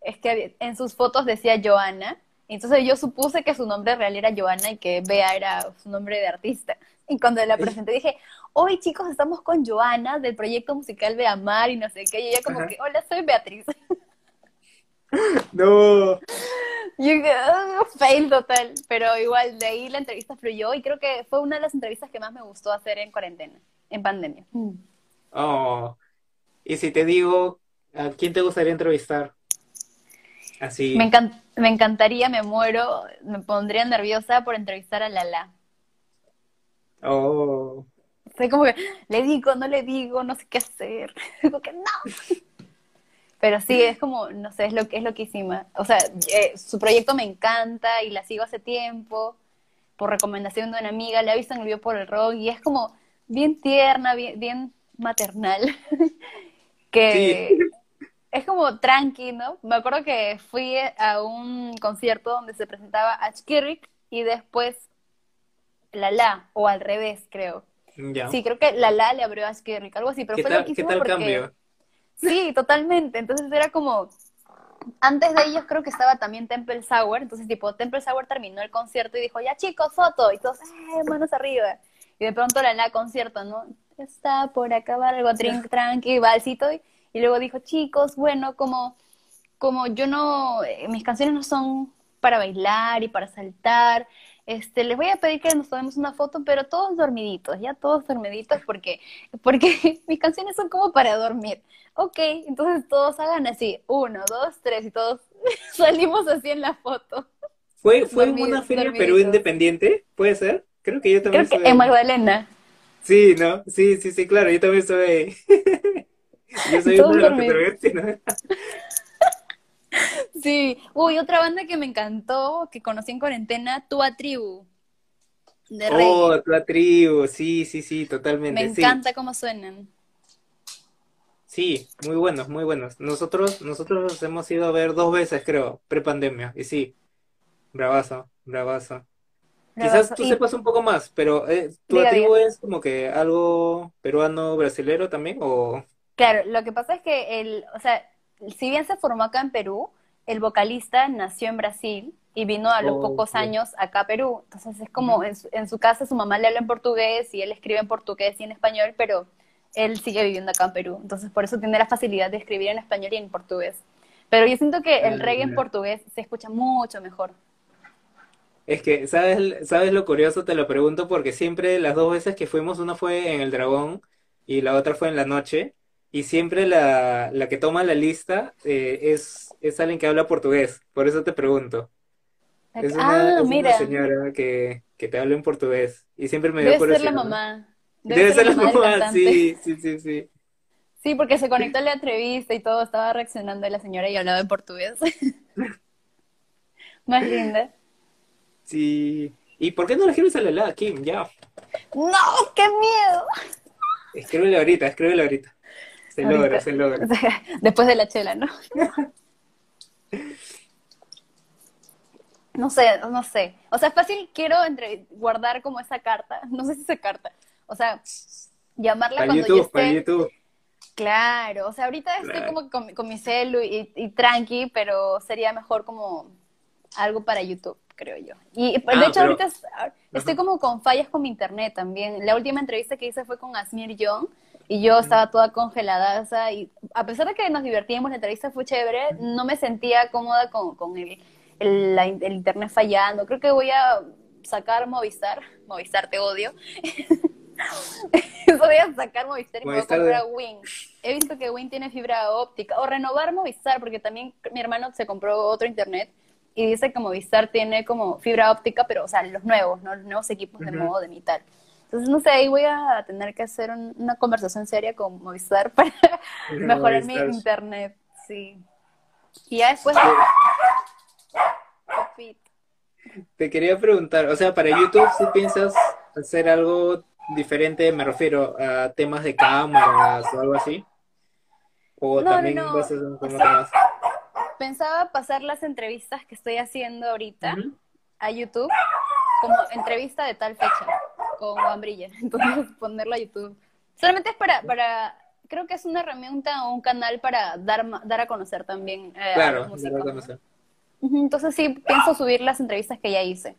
es que en sus fotos decía Joana, entonces yo supuse que su nombre real era Joana y que Bea era su nombre de artista. Y cuando la presenté dije, hoy chicos estamos con Joana del proyecto musical de Amar y no sé qué. Y ella como que, hola, soy Beatriz. No. Uh, fail total. Pero igual de ahí la entrevista fluyó y creo que fue una de las entrevistas que más me gustó hacer en cuarentena, en pandemia. Oh. Y si te digo, ¿a quién te gustaría entrevistar? Así. Me, me encantaría, me muero, me pondría nerviosa por entrevistar a Lala. Oh. Como que, le digo, no le digo, no sé qué hacer. Digo que no. Pero sí, es como, no sé, es lo que es loquísima. O sea, eh, su proyecto me encanta y la sigo hace tiempo, por recomendación de una amiga, la he visto en el video por el rock y es como bien tierna, bien, bien maternal. que es como tranqui, ¿no? Me acuerdo que fui a un concierto donde se presentaba Ash y después la o al revés, creo. Sí, creo que la le abrió a Skerrick, algo así, pero fue tal, ¿Qué tal cambio? Sí, totalmente. Entonces era como. Antes de ellos creo que estaba también Temple Sour, entonces tipo Temple Sour terminó el concierto y dijo, ya chicos, foto, y todos, eh, manos arriba. Y de pronto la la concierto, ¿no? Está por acabar algo tranqui, balsito, y, y luego dijo, chicos, bueno, como, como yo no, eh, mis canciones no son para bailar y para saltar, este, les voy a pedir que nos tomemos una foto, pero todos dormiditos, ya todos dormiditos, porque, porque mis canciones son como para dormir. Ok, entonces todos hagan así, uno, dos, tres, y todos salimos así en la foto. ¿Fue, fue en una feria Perú Independiente? ¿Puede ser? Creo que yo también Creo que en Magdalena. Sí, ¿no? Sí, sí, sí, claro, yo también soy... yo soy uno de los ¿no? Sí. Uy, otra banda que me encantó, que conocí en cuarentena, Tua Tribu. De oh, Tua Tribu, sí, sí, sí, totalmente. Me encanta cómo suenan. Sí, muy buenos, muy buenos. Nosotros, nosotros hemos ido a ver dos veces, creo, prepandemia, y sí, bravazo, bravazo. Quizás tú sepas un poco más, pero eh, ¿tu tribu es como que algo peruano, brasilero también o...? Claro, lo que pasa es que, el, o sea, si bien se formó acá en Perú, el vocalista nació en Brasil y vino a los pocos años acá a Perú. Entonces es como en, en, su casa su mamá le habla en portugués y él escribe en portugués y en español, pero él sigue viviendo acá en Perú. Entonces por eso tiene la facilidad de escribir en español y en portugués. Pero yo siento que el reggae en portugués se escucha mucho mejor. Es que, ¿sabes, ¿sabes lo curioso? Te lo pregunto porque siempre las dos veces que fuimos, una fue en el Dragón y la otra fue en la noche, y siempre la, la que toma la lista eh, es, es alguien que habla portugués, por eso te pregunto. Es una, ah, mira. señora que, que, te habla en portugués y siempre me dio Debe ser la mamá. Debe, ser, la mamá, sí, sí, sí, sí. Sí, porque se conectó a la entrevista y todo, estaba reaccionando la señora y hablaba en portugués. Más linda. Sí. ¿Y por qué no le escribes a la Kim? Ya. ¡No! ¡Qué miedo! Escríbele ahorita, escríbele ahorita. Se logra, se logra. Después de la chela, ¿no? No sé, no sé. O sea, es fácil, quiero entre, guardar como esa carta. No sé si esa carta. O sea, llamarla cuando YouTube, yo esté... Para YouTube. Claro, o sea, ahorita estoy como con, mi celu y, y, tranqui, pero sería mejor como algo para YouTube, creo yo. Y de ah, hecho ahorita estoy como con fallas con mi internet también. La última entrevista que hice fue con Asmir Young y yo estaba toda congelada, o sea, y a pesar de que nos divertíamos, la entrevista fue chévere, no me sentía cómoda con, con el, el, el internet fallando. Creo que voy a sacar Movistar, Movistar te odio. Voy a sacar Movistar y me voy a comprar Win. He visto que Win tiene fibra óptica. O renovar Movistar, porque también mi hermano se compró otro internet y dice que Movistar tiene como fibra óptica, pero, o sea, los nuevos, ¿no? Los nuevos equipos de modo de y tal. Entonces, no sé, ahí voy a tener que hacer una conversación seria con Movistar para mejorar mi internet. Sí. Y ya después... Te quería preguntar, o sea, para YouTube, si piensas hacer algo diferente, me refiero a temas de cámaras o algo así. O también vas a Pensaba pasar las entrevistas que estoy haciendo ahorita a YouTube como entrevista de tal fecha con Juan Brilla. Entonces ponerlo a YouTube. Solamente es para, para, creo que es una herramienta o un canal para dar, dar a conocer también eh, claro, dar a conocer. Entonces sí, pienso subir las entrevistas que ya hice.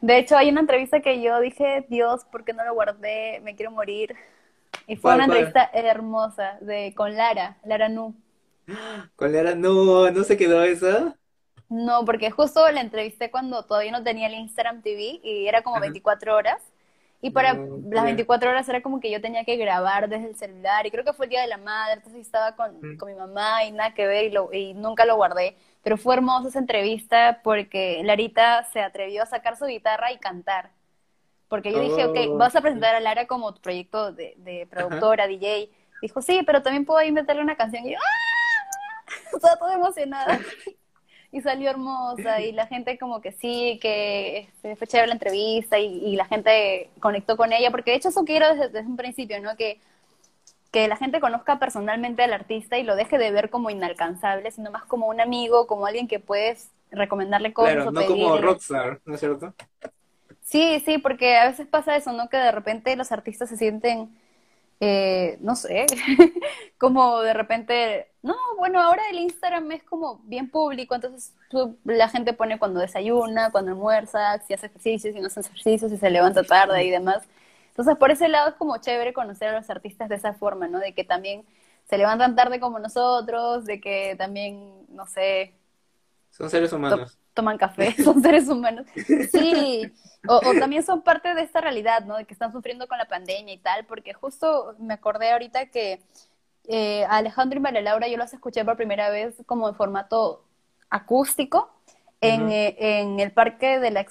De hecho, hay una entrevista que yo dije, Dios, ¿por qué no lo guardé? Me quiero morir. Y fue una entrevista hermosa de con Lara, Lara Nu. Con Lara Nu, ¿no se quedó esa? No, porque justo la entrevisté cuando todavía no tenía el Instagram TV y era como 24 horas. Y para las 24 horas era como que yo tenía que grabar desde el celular y creo que fue el Día de la Madre, entonces estaba con, con mi mamá y nada que ver y, lo, y nunca lo guardé. Pero fue hermosa esa entrevista porque Larita se atrevió a sacar su guitarra y cantar. Porque yo dije, ok, oh. vas a presentar a Lara como tu proyecto de, productora, DJ. Dijo, sí, pero también puedo ahí meterle una canción. Y yo, ¡ah! Estaba toda emocionada. y salió hermosa y la gente como que sí, que este, fue chévere la entrevista y, la gente conectó con ella, porque de hecho eso quiero desde, desde un principio, ¿no? Que que la gente conozca personalmente al artista y lo deje de ver como inalcanzable, sino más como un amigo, como alguien que puedes recomendarle cosas. Claro, no como rockstar, ¿no es cierto? Sí, sí, porque a veces pasa eso, ¿no? Que de repente los artistas se sienten, eh, no sé, como de repente, no, bueno, ahora el Instagram es como bien público, entonces la gente pone cuando desayuna, cuando almuerza, si hace ejercicios, si no hace ejercicios, si se levanta tarde y demás. Entonces, por ese lado es como chévere conocer a los artistas de esa forma, ¿no? De que también se levantan tarde como nosotros, de que también, no sé... Son seres humanos. Toman café, son seres humanos. Sí, o, también son parte de esta realidad, ¿no? De que están sufriendo con la pandemia y tal, porque justo me acordé ahorita que eh, Alejandro y María Laura yo los escuché por primera vez como en formato acústico en, eh, en el parque de la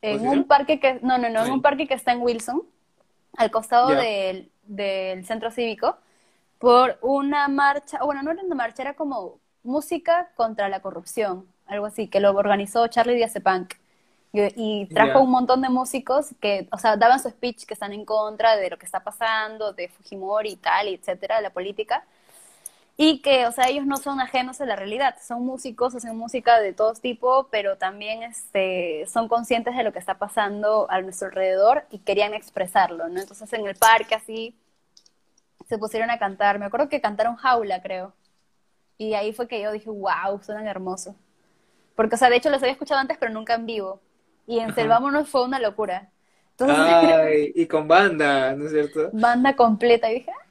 en un parque que, no, no, no, en un parque que está en Wilson, al costado del, del, centro cívico, por una marcha, bueno, no era una marcha, era como música contra la corrupción, algo así, que lo organizó Charlie Diazepunk. Y, y trajo un montón de músicos que, o sea, daban su speech que están en contra de lo que está pasando, de Fujimori y tal, y etcétera, de la política. y que, o sea, ellos no son ajenos a la realidad, son músicos, hacen música de todo tipo, pero también este, son conscientes de lo que está pasando a nuestro alrededor y querían expresarlo, ¿no? Entonces en el parque así se pusieron a cantar, me acuerdo que cantaron Jaula, creo, y ahí fue que yo dije, wow, suenan hermosos. Porque, o sea, de hecho los había escuchado antes, pero nunca en vivo. Y en Selvámonos fue una locura. Ay, y con banda, ¿no es cierto? Banda completa, y dije, ah,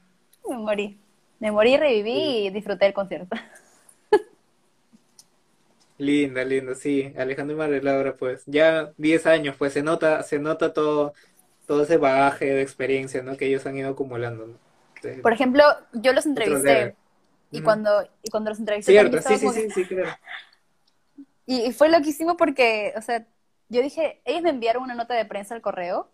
me morí. Me morí, reviví y disfruté el concierto. Linda, linda, sí. Alejandro y Laura, pues ya 10 años, pues se nota, se nota todo, todo ese bagaje de experiencia, ¿no? Que ellos han ido acumulando, ¿no? Por ejemplo, yo los entrevisté y cuando y cuando los entrevisté Cierto, sí, sí, sí, sí, claro. Y, y fue loquísimo porque, o sea, yo dije, ellos me enviaron una nota de prensa al correo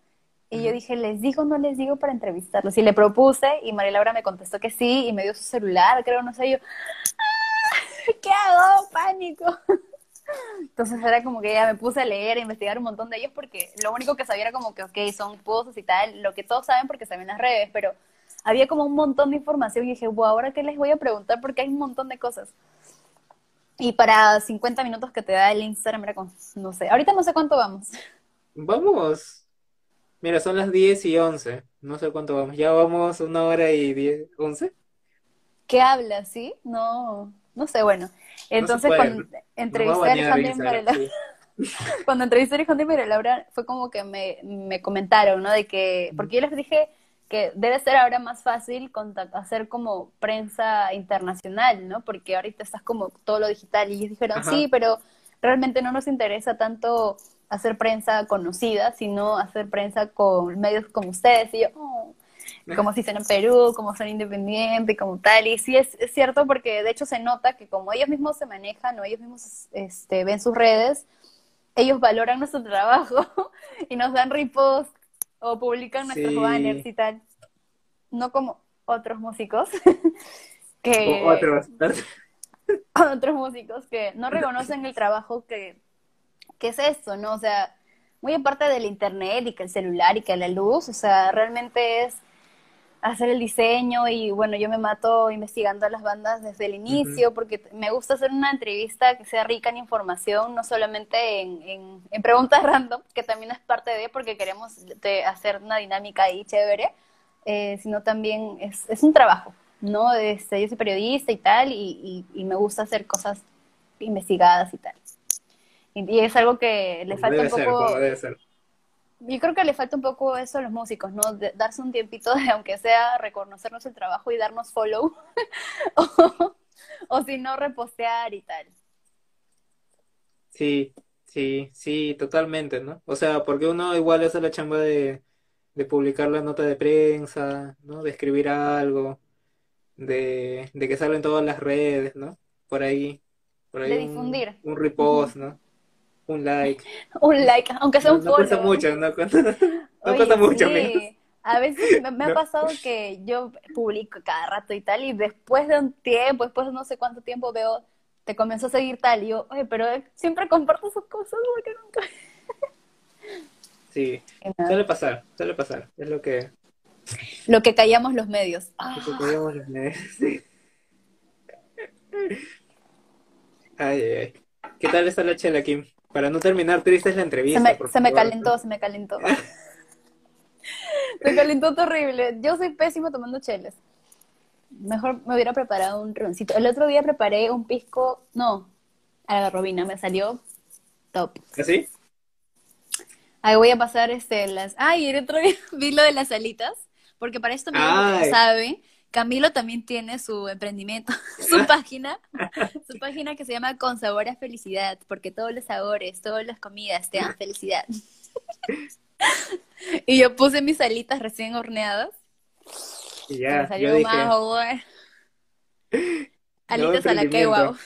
y yo dije, ¿les digo o no les digo para entrevistarlos? Y le propuse y María Laura me contestó que sí y me dio su celular, creo, no sé, yo, ¡Ah! ¿qué hago? Pánico. Entonces era como que ya me puse a leer, a investigar un montón de ellos porque lo único que sabía era como que, ok, son pozos y tal, lo que todos saben porque saben las redes, pero había como un montón de información y dije, wow, ¿ahora qué les voy a preguntar? Porque hay un montón de cosas. Y para 50 minutos que te da el Instagram era con, no sé, ahorita no sé cuánto vamos. Vamos, Mira, son las 10 y 11. No sé cuánto vamos. Ya vamos una hora y 10, 11. ¿Qué habla? ¿Sí? No, no sé, bueno. Entonces, cuando entrevisté a Laura, cuando entrevisté a y Laura, fue como que me, me comentaron, ¿no? De que, porque yo les dije que debe ser ahora más fácil hacer como prensa internacional, ¿no? Porque ahorita estás como todo lo digital y ellos dijeron, sí, pero realmente no nos interesa tanto hacer prensa conocida, sino hacer prensa con medios como ustedes. Y yo, oh, como si son en Perú, como son independientes, como tal. Y sí es, cierto porque de hecho se nota que como ellos mismos se manejan o ellos mismos este, ven sus redes, ellos valoran nuestro trabajo y nos dan repost o publican nuestros banners y tal. No como otros músicos que... otros. otros músicos que no reconocen el trabajo que ¿qué es esto? ¿No? O sea, muy aparte del internet y que el celular y que la luz, o sea, realmente es hacer el diseño y bueno, yo me mato investigando a las bandas desde el inicio porque me gusta hacer una entrevista que sea rica en información, no solamente en, en, preguntas random, que también es parte de porque queremos hacer una dinámica ahí chévere, eh, sino también es, es, un trabajo, ¿no? Este, yo soy periodista y tal y, y me gusta hacer cosas investigadas y tal. Y, es algo que le falta un poco... debe ser. Yo creo que le falta un poco eso a los músicos, ¿no? darse un tiempito de, aunque sea, reconocernos el trabajo y darnos follow. o, si no, repostear y tal. Sí, sí, sí, totalmente, ¿no? O sea, porque uno igual hace la chamba de, de publicar la nota de prensa, ¿no? De escribir algo, de, de que salga en todas las redes, ¿no? Por ahí. Por ahí de difundir. Un, repost, ¿no? Un like. Un like, aunque sea un no, no cuesta mucho, no cuesta, no cuesta mucho. Sí. A veces me, ha pasado que yo publico cada rato y tal, y después de un tiempo, después de no sé cuánto tiempo veo, te comienzo a seguir tal, y yo, oye, pero siempre comparto sus cosas porque nunca... Sí, suele pasar, suele pasar, es lo que... Lo que callamos los medios. Lo que callamos los medios, sí. Ay, ay, ay. ¿Qué tal está la chela, Kim? Para no terminar triste es la entrevista. Se me, calentó, se me calentó. se calentó terrible. Yo soy pésimo tomando cheles. Mejor me hubiera preparado un roncito. El otro día preparé un pisco, no, a la robina, me salió top. ¿Así? ¿Ah, Ahí voy a pasar este las. Ay, el otro día vi lo de las alitas, porque para esto no saben Camilo también tiene su emprendimiento, su página, su página que se llama Con Sabor a Felicidad, porque todos los sabores, todas las comidas te dan felicidad. y yo puse mis alitas recién horneadas. Y ya, me salió más Alitas a la que guau.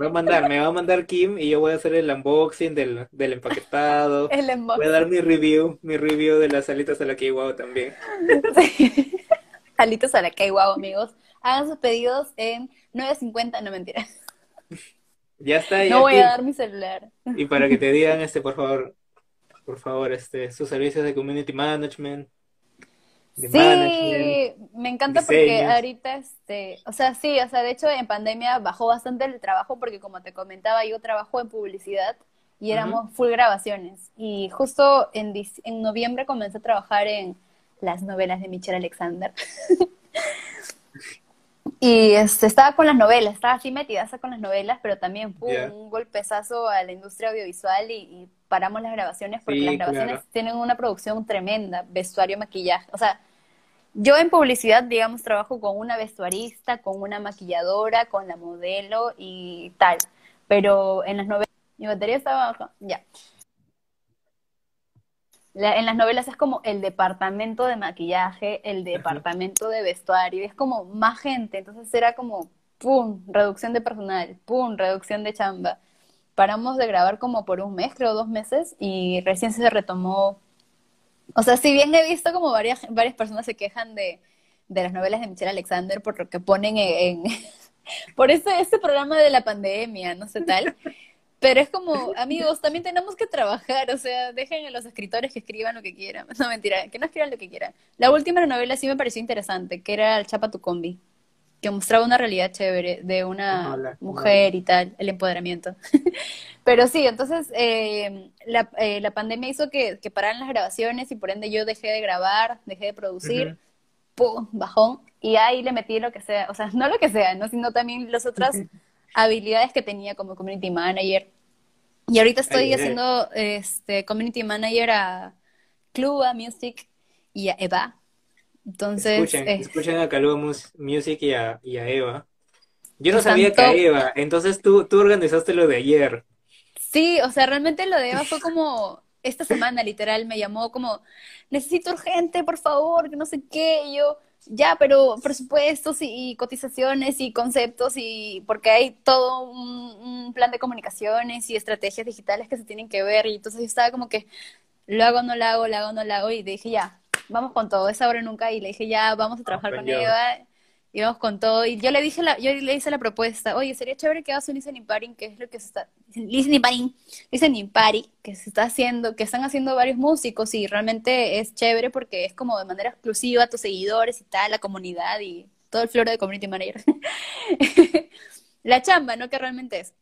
Va a mandar, me va a mandar Kim y yo voy a hacer el unboxing del, del empaquetado. Voy a dar mi review, mi review de las alitas a la wow también. alitas a la wow, amigos. Hagan sus pedidos en 9.50, no mentira. Ya está. Ya no voy a dar mi celular. Y para que te digan, este, por favor, por favor, este, sus servicios de community management. Sí, me encanta porque ahorita, este, o sea, sí, o sea, de hecho en pandemia bajó bastante el trabajo porque como te comentaba, yo trabajo en publicidad y éramos full grabaciones. Y justo en, en noviembre comencé a trabajar en las novelas de Michelle Alexander. y este, estaba con las novelas, estaba así metida con las novelas, pero también fue un golpezazo a la industria audiovisual y, paramos las grabaciones porque las grabaciones tienen una producción tremenda, vestuario, maquillaje, o sea, yo en publicidad, digamos, trabajo con una vestuarista, con una maquilladora, con la modelo y tal, pero en las novelas, mi batería estaba, ya, en las novelas es como el departamento de maquillaje, el departamento de vestuario, es como más gente, entonces era como, ¡pum!, reducción de personal, ¡pum!, reducción de chamba. Paramos de grabar como por un mes, creo, dos meses, y recién se retomó. O sea, si bien he visto como varias, varias personas se quejan de, de las novelas de Michelle Alexander por lo que ponen en, por ese, ese programa de la pandemia, no sé tal. Pero es como, amigos, también tenemos que trabajar, o sea, dejen a los escritores que escriban lo que quieran. No, mentira, que no escriban lo que quieran. La última novela sí me pareció interesante, que era El Chapa tu combi, que mostraba una realidad chévere de una mujer y tal, el empoderamiento. Pero sí, entonces eh, la, eh, la, pandemia hizo que, que, pararan las grabaciones y por ende yo dejé de grabar, dejé de producir, ¡pum! bajón, y ahí le metí lo que sea, o sea, no lo que sea, ¿no? sino también las otras habilidades que tenía como community manager. Y ahorita estoy haciendo este community manager a Cluba Music y a Eva. Entonces. Escuchen, eh, escuchen a Cluba Music y a, y a Eva. Yo no sabía que a Eva, entonces tú, tú organizaste lo de ayer. Sí, o sea, realmente lo de Eva fue como esta semana, literal, me llamó como, necesito urgente, por favor, que no sé qué, y yo, ya, pero presupuestos y, cotizaciones y conceptos y porque hay todo un, plan de comunicaciones y estrategias digitales que se tienen que ver y entonces yo estaba como que lo hago, no lo hago, lo hago, no lo hago y dije ya, vamos con todo, esa hora nunca y le dije ya, vamos a trabajar con Eva y vamos con todo y yo le dije la, yo le hice la propuesta, oye, sería chévere que hagas un listening party, que es lo que se está, listening party, listening party, que se está haciendo, que están haciendo varios músicos y realmente es chévere porque es como de manera exclusiva a tus seguidores y tal, la comunidad y todo el floro de community manager. la chamba, ¿no? Que realmente es.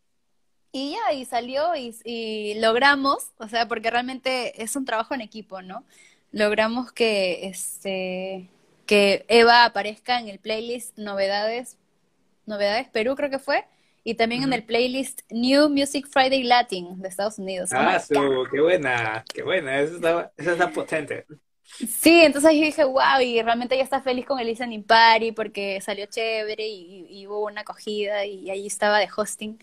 Y ya, y salió y, y, logramos, o sea, porque realmente es un trabajo en equipo, ¿no? Logramos que, este, que Eva aparezca en el playlist Novedades, Novedades Perú creo que fue, y también en el playlist New Music Friday Latin de Estados Unidos. Ah, oh qué buena, qué buena, eso está, eso está potente. Sí, entonces yo dije, wow, y realmente ella está feliz con el listening party porque salió chévere y, y, hubo una acogida y ahí estaba de hosting.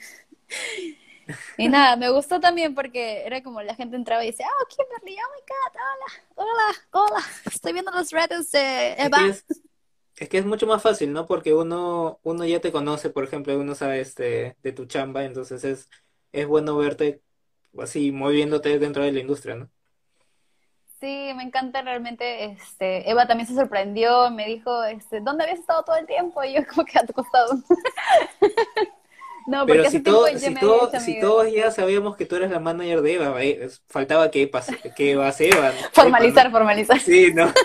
Y nada, me gustó también porque era como la gente entraba y decía, oh, Kimberly, oh my God, hola, hola, hola, estoy viendo los retos de Eva. Es que es, mucho más fácil, ¿no? Porque uno, uno ya te conoce, por ejemplo, uno sabe este, de tu chamba, entonces es, es bueno verte así moviéndote dentro de la industria, ¿no? Sí, me encanta realmente. Este, Eva también se sorprendió, me dijo, este, ¿dónde habías estado todo el tiempo? Y yo como que a tu costado. No, Pero si, todo, si, todo, si todos ya sabíamos que tú eres la manager de Eva, eh, faltaba que, pase, que Eva se Eva. Formalizar, formalizar. Sí, no.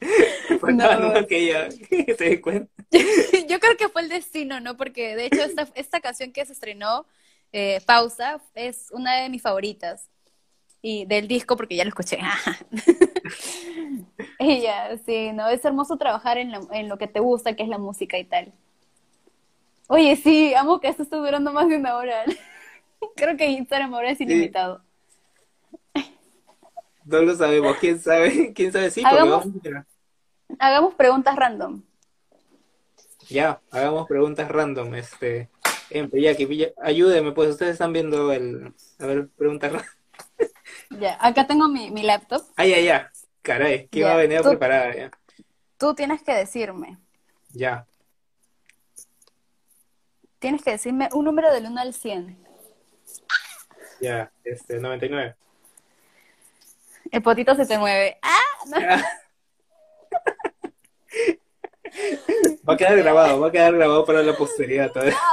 faltaba no. que ella se dé cuenta. Yo creo que fue el destino, ¿no? Porque de hecho esta, esta canción que se estrenó, eh, Pausa, es una de mis favoritas. Y del disco, porque ya lo escuché. y ya, sí, ¿no? Es hermoso trabajar en en lo que te gusta, que es la música y tal. Oye, sí, amo que esto esté durando más de una hora. Creo que Instagram ahora es ilimitado. No lo sabemos, quién sabe, quién sabe sí, hagamos, hagamos preguntas random. Ya, hagamos preguntas random, este, ya que ayúdeme, pues ustedes están viendo el, a ver, preguntas random. Ya, acá tengo mi, mi laptop. Ah, ya, ya, caray, que va a venir preparada ya. Tú tienes que decirme. Ya. Tienes que decirme un número del 1 al 100. Ya, este, 99. El potito se te mueve. ¡Ah! Va a quedar grabado, va a quedar grabado para la posteridad todavía.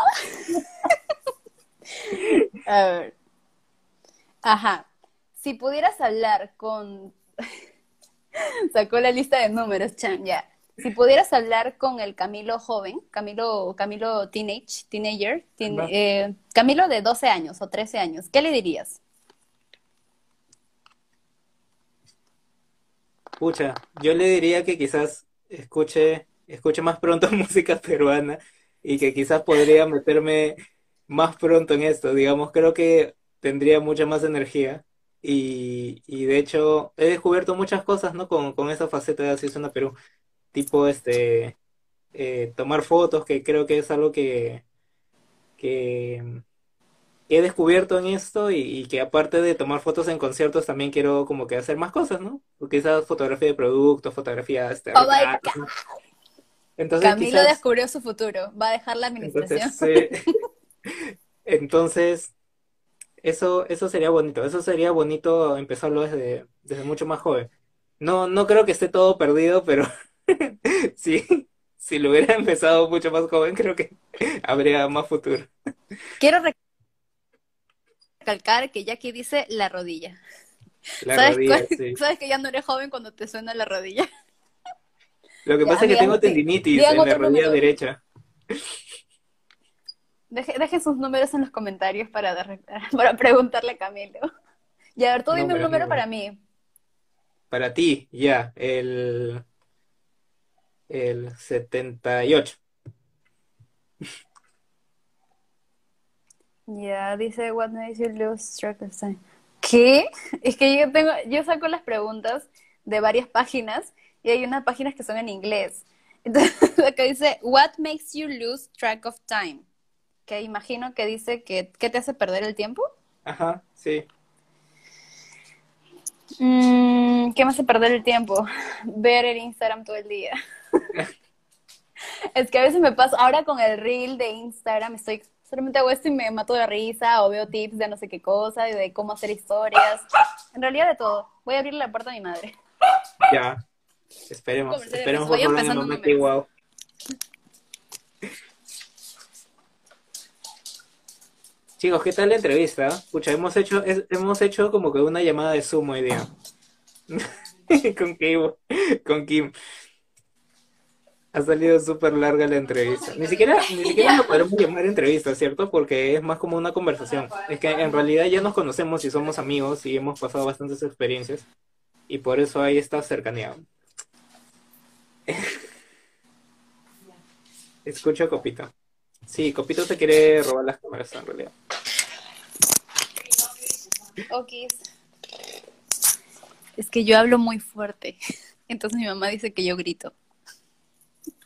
A ver. Ajá. Si pudieras hablar con. Sacó la lista de números, Chan, ya. Si pudieras hablar con el Camilo joven, Camilo, Camilo teenage, teenager, eh, Camilo de 12 años o 13 años, ¿qué le dirías? Pucha, yo le diría que quizás escuche, escuche más pronto música peruana y que quizás podría meterme más pronto en esto. Digamos, creo que tendría mucha más energía y, y de hecho he descubierto muchas cosas, ¿no? Con, con esa faceta de Así Suena Perú tipo este eh, tomar fotos, que creo que es algo que, que he descubierto en esto y, que aparte de tomar fotos en conciertos también quiero como que hacer más cosas, ¿no? Porque esa fotografía de productos, fotografía este, oh Entonces, Camilo descubrió su futuro, va a dejar la administración. Entonces, eso, eso sería bonito, eso sería bonito empezarlo desde, desde mucho más joven. No, no creo que esté todo perdido, pero sí, si lo hubiera empezado mucho más joven, creo que habría más futuro. Quiero recalcar que Jackie dice la rodilla. La ¿Sabes, rodilla, ¿Sabes que ya no eres joven cuando te suena la rodilla? Lo que pasa es que tengo tendinitis en la rodilla derecha. Dejen sus números en los comentarios para, para preguntarle a Camilo. Y a ver, tú dime un número para mí. Para ti, ya, el el 78. Ya, dice, what makes you lose track of time? ¿Qué? Es que yo tengo, yo saco las preguntas de varias páginas y hay unas páginas que son en inglés. Entonces, acá dice, what makes you lose track of time? Que imagino que dice que, ¿qué te hace perder el tiempo? Ajá, sí. Mm, ¿Qué me hace perder el tiempo? Ver el Instagram todo el día. es que a veces me pasa, ahora con el reel de Instagram estoy, solamente hago esto y me mato de risa o veo tips de no sé qué cosa y de cómo hacer historias. En realidad de todo. Voy a abrir la puerta a mi madre. Ya. Esperemos, esperemos por un momento Chicos, ¿qué tal la entrevista? Pucha, hemos hecho, hemos hecho como que una llamada de Zoom hoy día. con Kim. Con Kim. Ha salido súper larga la entrevista. Ni siquiera, ni siquiera lo podemos llamar entrevista, ¿cierto? Porque es más como una conversación. Es que en realidad ya nos conocemos y somos amigos y hemos pasado bastantes experiencias. Y por eso hay esta cercanía. Escucha a Copito. Sí, Copito se quiere robar las cámaras en realidad. Ok. Es que yo hablo muy fuerte. Entonces mi mamá dice que yo grito.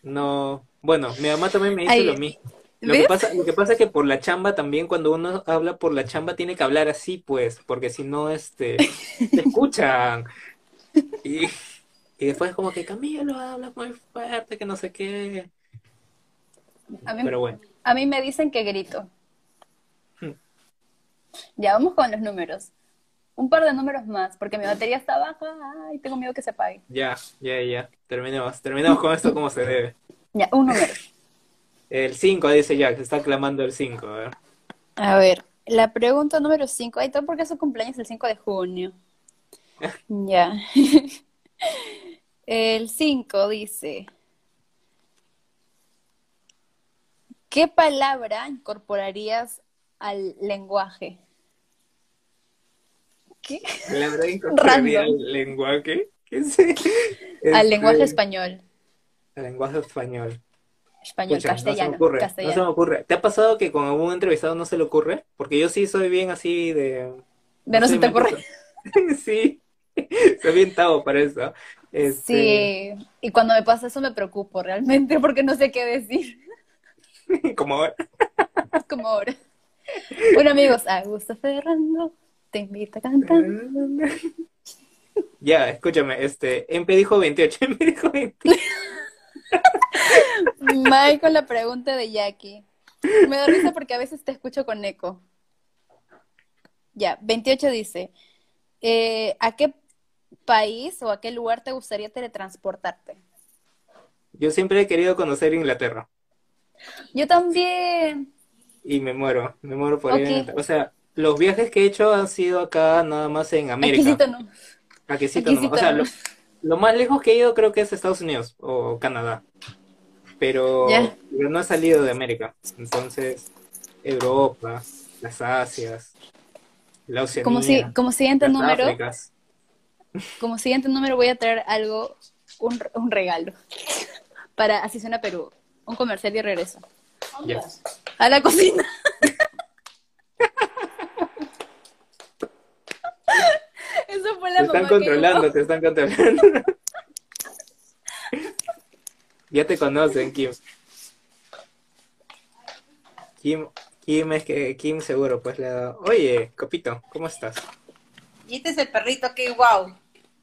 No, bueno, mi mamá también me dice lo mismo. Lo que, pasa, lo que pasa es que por la chamba también, cuando uno habla por la chamba, tiene que hablar así, pues, porque si no, este, te escuchan. Y, y después como que Camilo habla muy fuerte, que no sé qué. Pero bueno. A mí me dicen que grito. Hmm. Ya vamos con los números. Un par de números más, porque mi batería está baja y tengo miedo que se apague. Ya, ya, ya. Terminemos. Terminemos con esto como se debe. Ya, un número. El 5, dice Jack, se está clamando el 5. A ver. A ver, la pregunta número 5. Ahí está porque su cumpleaños el 5 de junio. ya. el 5 dice. ¿Qué palabra incorporarías al lenguaje? ¿Qué? Palabra incorporaría al lenguaje. ¿Qué es? Al lenguaje español. Al lenguaje español. Español, castellano, no se, no se me ocurre. ¿Te ha pasado que con algún entrevistado no se le ocurre? Porque yo sí soy bien así de... De no, se te ocurre. sí, soy bien tavo para eso. Este... Sí, y cuando me pasa eso me preocupo realmente porque no sé qué decir. Como ahora. Como ahora. Bueno amigos, Augusto Ferrando te invita a cantar. Ya, escúchame, este, Empe dijo 28, Empe dijo 28. Michael, la pregunta de Jackie. Me da risa porque a veces te escucho con eco. Ya, 28 dice, eh, ¿a qué país o a qué lugar te gustaría teletransportarte? Yo siempre he querido conocer Inglaterra. Yo también. Y me muero, me muero por ir. O sea, los viajes que he hecho han sido acá nada más en América. Aquisito no. Aquisito, no. O sea, Lo más lejos que he ido creo que es Estados Unidos o Canadá. Pero, no he salido de América. Entonces, Europa, las Asias, la Oceanía, Como, si, como siguiente las número, Áfricas. como siguiente número voy a traer algo, un, un regalo para Así suena Perú. Un comercial y regreso. A la cocina. Eso fue la Te están que controlando, te están controlando. ya te conocen, Kim. Kim, Kim es que Kim seguro pues le ha dado. Oye, Copito, ¿cómo estás? Y este es el perrito que wow,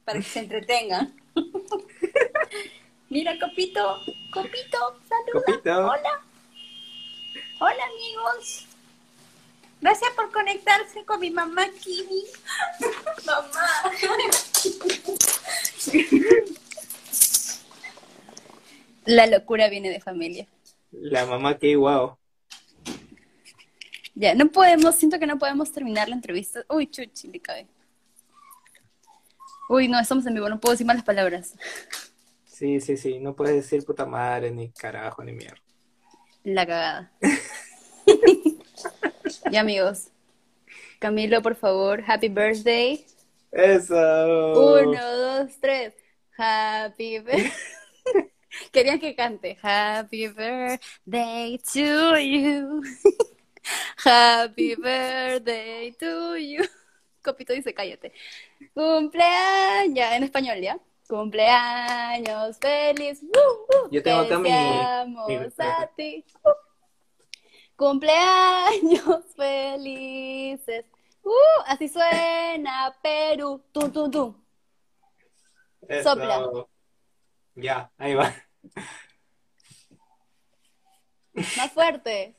para que se entretenga. Mira, Copito, Copito, saluda. Copito. Hola. Hola, amigos. Gracias por conectarse con mi mamá Kimi. mamá. La locura viene de familia. La mamá que wow. Ya, no podemos, siento que no podemos terminar la entrevista. Uy, chuchi, le cae. Uy, no, estamos en vivo, no puedo decir malas palabras. Sí, sí, sí, no puedes decir puta madre, ni carajo, ni mierda. La cagada. ya, amigos. Camilo, por favor, happy birthday. Eso. Uno, dos, tres. Happy birthday. Querían que cante. Happy birthday to you. Happy birthday to you. Copito dice, cállate. Cumpleaños, ya, en español, ¿ya? Cumpleaños feliz. ¡Uh, uh! Yo tengo acá mi- mi- a ti. ¡Uh! Cumpleaños felices. ¡Uh! Así suena Perú. Eso. Sopla. Ya, ahí va. Más fuerte.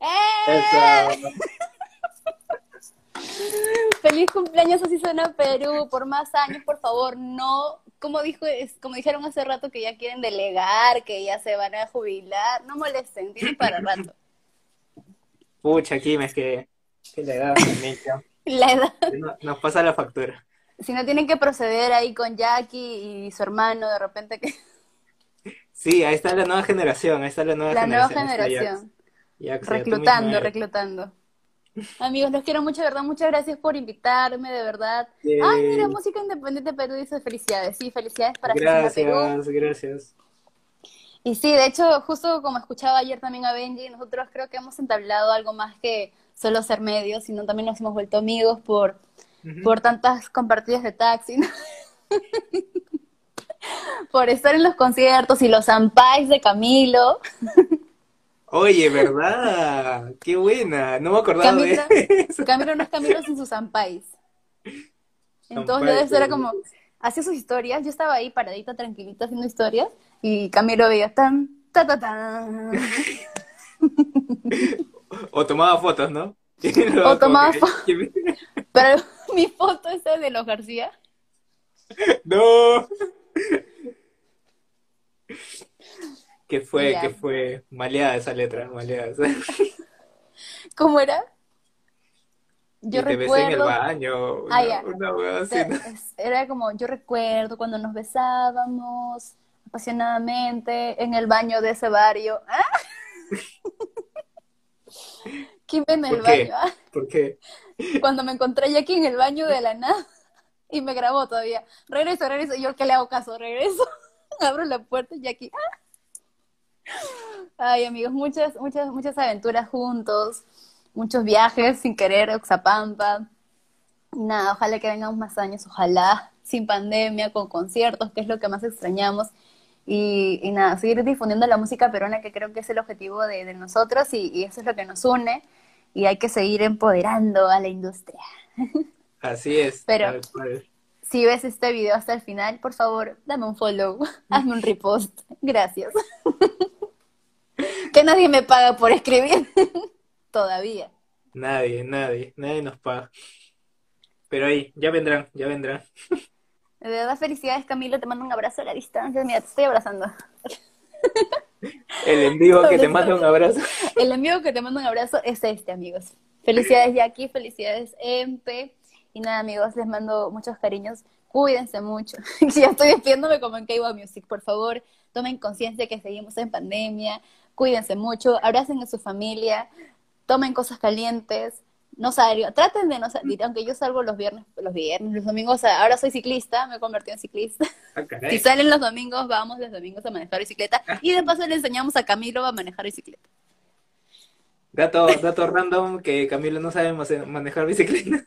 ¡Eh! Eso. Feliz cumpleaños, así suena Perú. Por más años, por favor, no. Como dijo, como dijeron hace rato que ya quieren delegar, que ya se van a jubilar, no molesten, tienen para rato. Pucha, Kim, es que, que le da también. La edad. No- Nos pasa la factura. Si no tienen que proceder ahí con Jackie y su hermano, de repente que Sí, ahí está la nueva generación, ahí está la nueva la generación. Jax, Reclutando, reclutando. Amigos, los quiero mucho, de verdad. Muchas gracias por invitarme, de verdad. Ay, mira, Música Independiente Perú dice felicidades. Sí, felicidades para Perú. Gracias, gracias. Y sí, de hecho, justo como escuchaba ayer también a Benji, nosotros creo que hemos entablado algo más que solo ser medios, sino también nos hemos vuelto amigos por, por tantas compartidas de taxi, ¿no? por estar en los conciertos y los ampais de Camilo. Oye, ¿verdad? Qué buena. No me acordaba Camilo, de eso. Camilo no es Camilo sin sus ampais. Entonces era como, hacía sus historias, yo estaba ahí paradita, tranquilita, haciendo historias, y Camilo veía tan, ta, ta, tan. O tomaba fotos, ¿no? O tomaba que- Pero mi foto esa de los García, No. ¿Qué fue? ¿Qué fue? Maleada esa letra, maleada. ¿cómo era? Yo y te besé en el baño. Ah, una- es- era como, yo recuerdo cuando nos besábamos apasionadamente en el baño de ese barrio. ¿Ah? ¿Quién ve en el baño? ah? ¿Por qué? Cuando me encontré aquí en el baño de la nada y me grabó todavía. Regreso, regreso. Yo que le hago caso, regreso. Abro la puerta y aquí. ¡ah! Ay, amigos, muchas, muchas, muchas aventuras juntos, muchos viajes sin querer, Oxapampa. Nada, ojalá que vengamos más años, ojalá sin pandemia, con conciertos, que es lo que más extrañamos. Y, y nada, seguir difundiendo la música peruana, que creo que es el objetivo de, de nosotros y, y eso es lo que nos une. Y hay que seguir empoderando a la industria. Así es. Pero- tal. Si ves este video hasta el final, por favor, dame un follow, hazme un repost. Gracias. que nadie me paga por escribir. Todavía. Nadie, nadie, nadie nos paga. Pero ahí, ya vendrán, ya vendrán. De verdad, felicidades, Camilo. Te mando un abrazo a la distancia. Mira, te estoy abrazando. El en vivo que te manda un abrazo. El amigo que te manda un abrazo es este, amigos. Felicidades, Jackie. Felicidades, Empe. Y nada, amigos, les mando muchos cariños. Cuídense mucho. ya estoy despidiéndome como en K-Wow Music. Por favor, tomen conciencia que seguimos en pandemia. Cuídense mucho. Abracen a su familia. Tomen cosas calientes. No salgan. Traten de no salir. Aunque yo salgo los viernes, los viernes, los domingos. Ahora soy ciclista. Me he convertido en ciclista. Ah, caray. Si salen los domingos, vamos los domingos a manejar bicicleta. Y de paso le enseñamos a Camilo a manejar bicicleta. Dato, dato random que Camilo no sabe manejar bicicleta.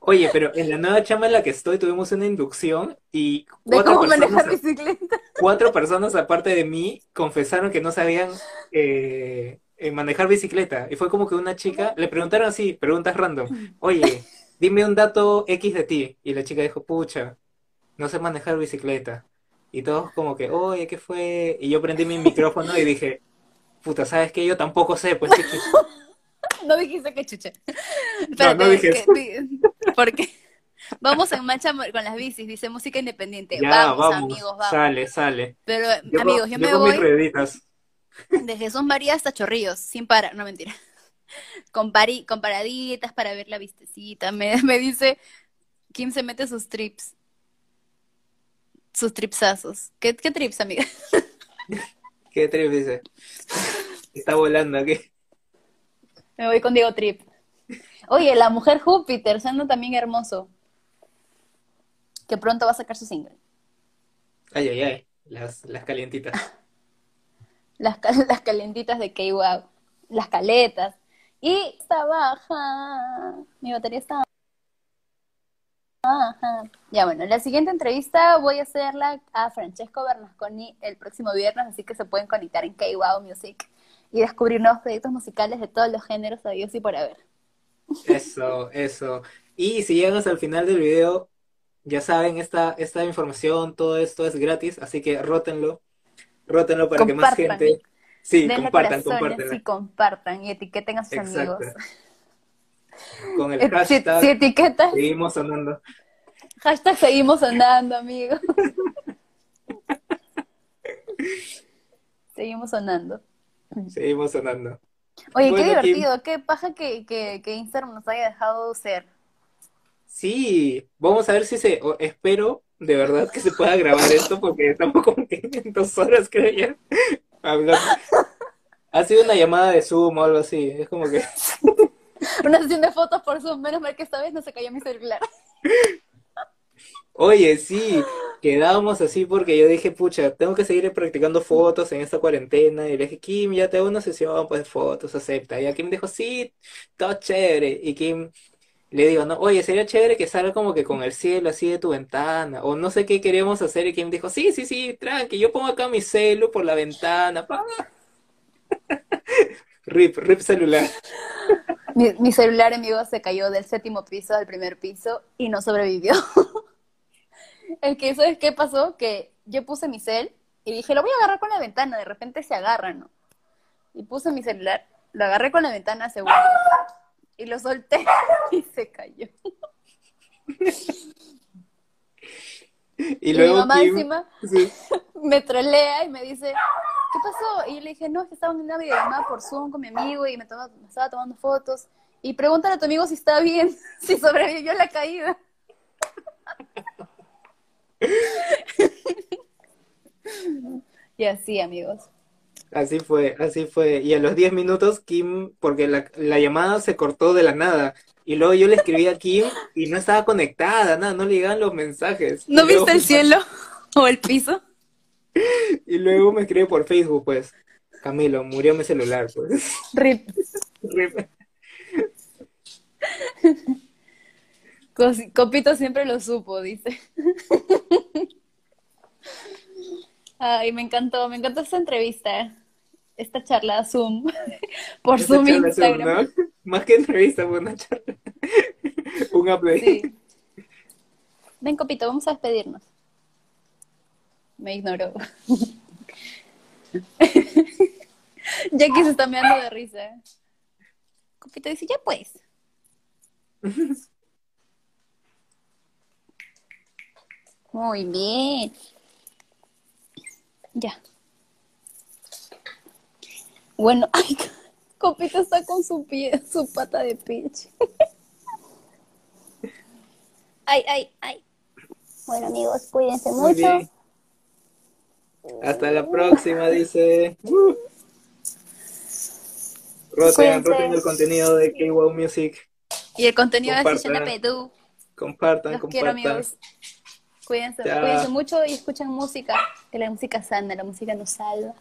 Oye, pero en la nueva chamba en la que estoy tuvimos una inducción y De cuatro cómo personas, bicicleta. cuatro personas aparte de mí confesaron que no sabían eh, eh, manejar bicicleta. Y fue como que una chica, le preguntaron así, preguntas random, oye, dime un dato X de ti. Y la chica dijo, pucha, no sé manejar bicicleta. Y todos como que, oye, ¿qué fue? Y yo prendí mi micrófono y dije, puta, ¿sabes qué? Yo tampoco sé, pues qué chucha". No dijiste que chuche. No, no dije que- eso. di- porque vamos en marcha con las bicis, dice música independiente. Ya, vamos, vamos, amigos, vamos. sale, sale. Pero, Yo amigos, yo yo me mis voy rueditas. de Jesús María hasta Chorrillos, sin parar, no mentira. Con, pari- con paraditas para ver la vistecita. Me, me dice, Kim se mete sus trips. Sus tripsazos. ¿Qué, qué trips, amiga? ¿Qué trip dice? Está volando aquí. Me voy con Diego Trip. Oye, la mujer Júpiter, siendo también hermoso. Que pronto va a sacar su single. Ay, ay, ay. Las, las calientitas. Las, las calentitas de K-Wow. Las caletas. Y está baja. Mi batería está baja. Ya bueno, la siguiente entrevista voy a hacerla a Francesco Bernasconi el próximo viernes, así que se pueden conectar en K-Wow Music y descubrir nuevos proyectos musicales de todos los géneros sabios y por haber. Eso, eso. Y si llegan hasta el final del video, ya saben, esta, esta información, todo esto es gratis, así que rótenlo. Rótenlo para que más Compartan. gente. Sí, Denle compartan, compártanla. y compartan y etiqueten a sus Exacto. amigos. Con el Eh, Si, hashtag si etiquetas, seguimos sonando. hashtag seguimos sonando, amigos. seguimos sonando. Seguimos sonando. Oye, qué Kim. divertido, qué paja que, que, que Instagram nos haya dejado ser. Sí, vamos a ver si se, o espero de verdad que se pueda grabar esto porque estamos como que en dos horas creo ya hablando. Ha sido una llamada de Zoom o algo así, es como que Una sesión de fotos por Zoom, menos mal que esta vez no se cayó mi celular. Oye, sí, quedábamos así porque yo dije, pucha, tengo que seguir practicando fotos en esta cuarentena. Y le dije, Kim, ya te hago una sesión pues, fotos, acepta. Y a Kim dijo, sí, todo chévere. Y Kim le digo, no, oye, sería chévere que salga como que con el cielo así de tu ventana. O no sé qué queríamos hacer. Y Kim dijo, sí, sí, sí, tranqui, yo pongo acá mi celu por la ventana. pa". Rip, rip celular. Mi, mi celular, amigo, se cayó del séptimo piso al primer piso y no sobrevivió. El que, ¿sabes qué pasó? Que yo puse mi cel y dije, lo voy a agarrar con la ventana, de repente se agarra, ¿no? Y puse mi celular, lo agarré con la ventana segundos y lo solté y se cayó. Y Y mi luego mamá Kim, encima sí, me trolea y me dice, ¿qué pasó? Y yo le dije, no, es que estaba en una videollamada por Zoom con mi amigo y me, me estaba tomando fotos. Y pregúntale a tu amigo si está bien, si sobrevivió la caída. y así, amigos. Así fue, así fue. Y a los 10 minutos, Kim, porque la, la llamada se cortó de la nada. Y luego yo le escribí a Kim y no estaba conectada, nada, no le llegaban los mensajes. ¿No luego- viste el cielo o el piso? Y luego me escribe por Facebook, pues, Camilo, murió mi celular, pues. Rip. Cos- Copito siempre lo supo, dice. Ay, me encantó, me encantó esta entrevista, esta charla Zoom, por Zoom charla Zoom, Instagram. ¿no? Más que entrevista, fue una charla. Un update. Sí. Ven, Copito, vamos a despedirnos. Me ignoró. Jackie se está meando de risa. Copito dice, ya pues. Muy bien. Ya. Bueno, ay, Copito está con su pie, su pata de peach. Ay, ay, ay. Bueno, amigos, cuídense Muy mucho. bien. Hasta la próxima, dice. Uh. Roten, roten el contenido de K-Wow Music. Y el contenido de Compartan. Sesión de Pedú. Compartan, Los quiero, compartan. amigos. Cuídense, Chao. cuídense mucho y escuchen música. Que la música sana, la música nos salva.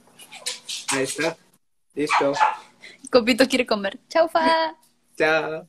Ahí está. Listo. Copito quiere comer. Chau, fa. Chao.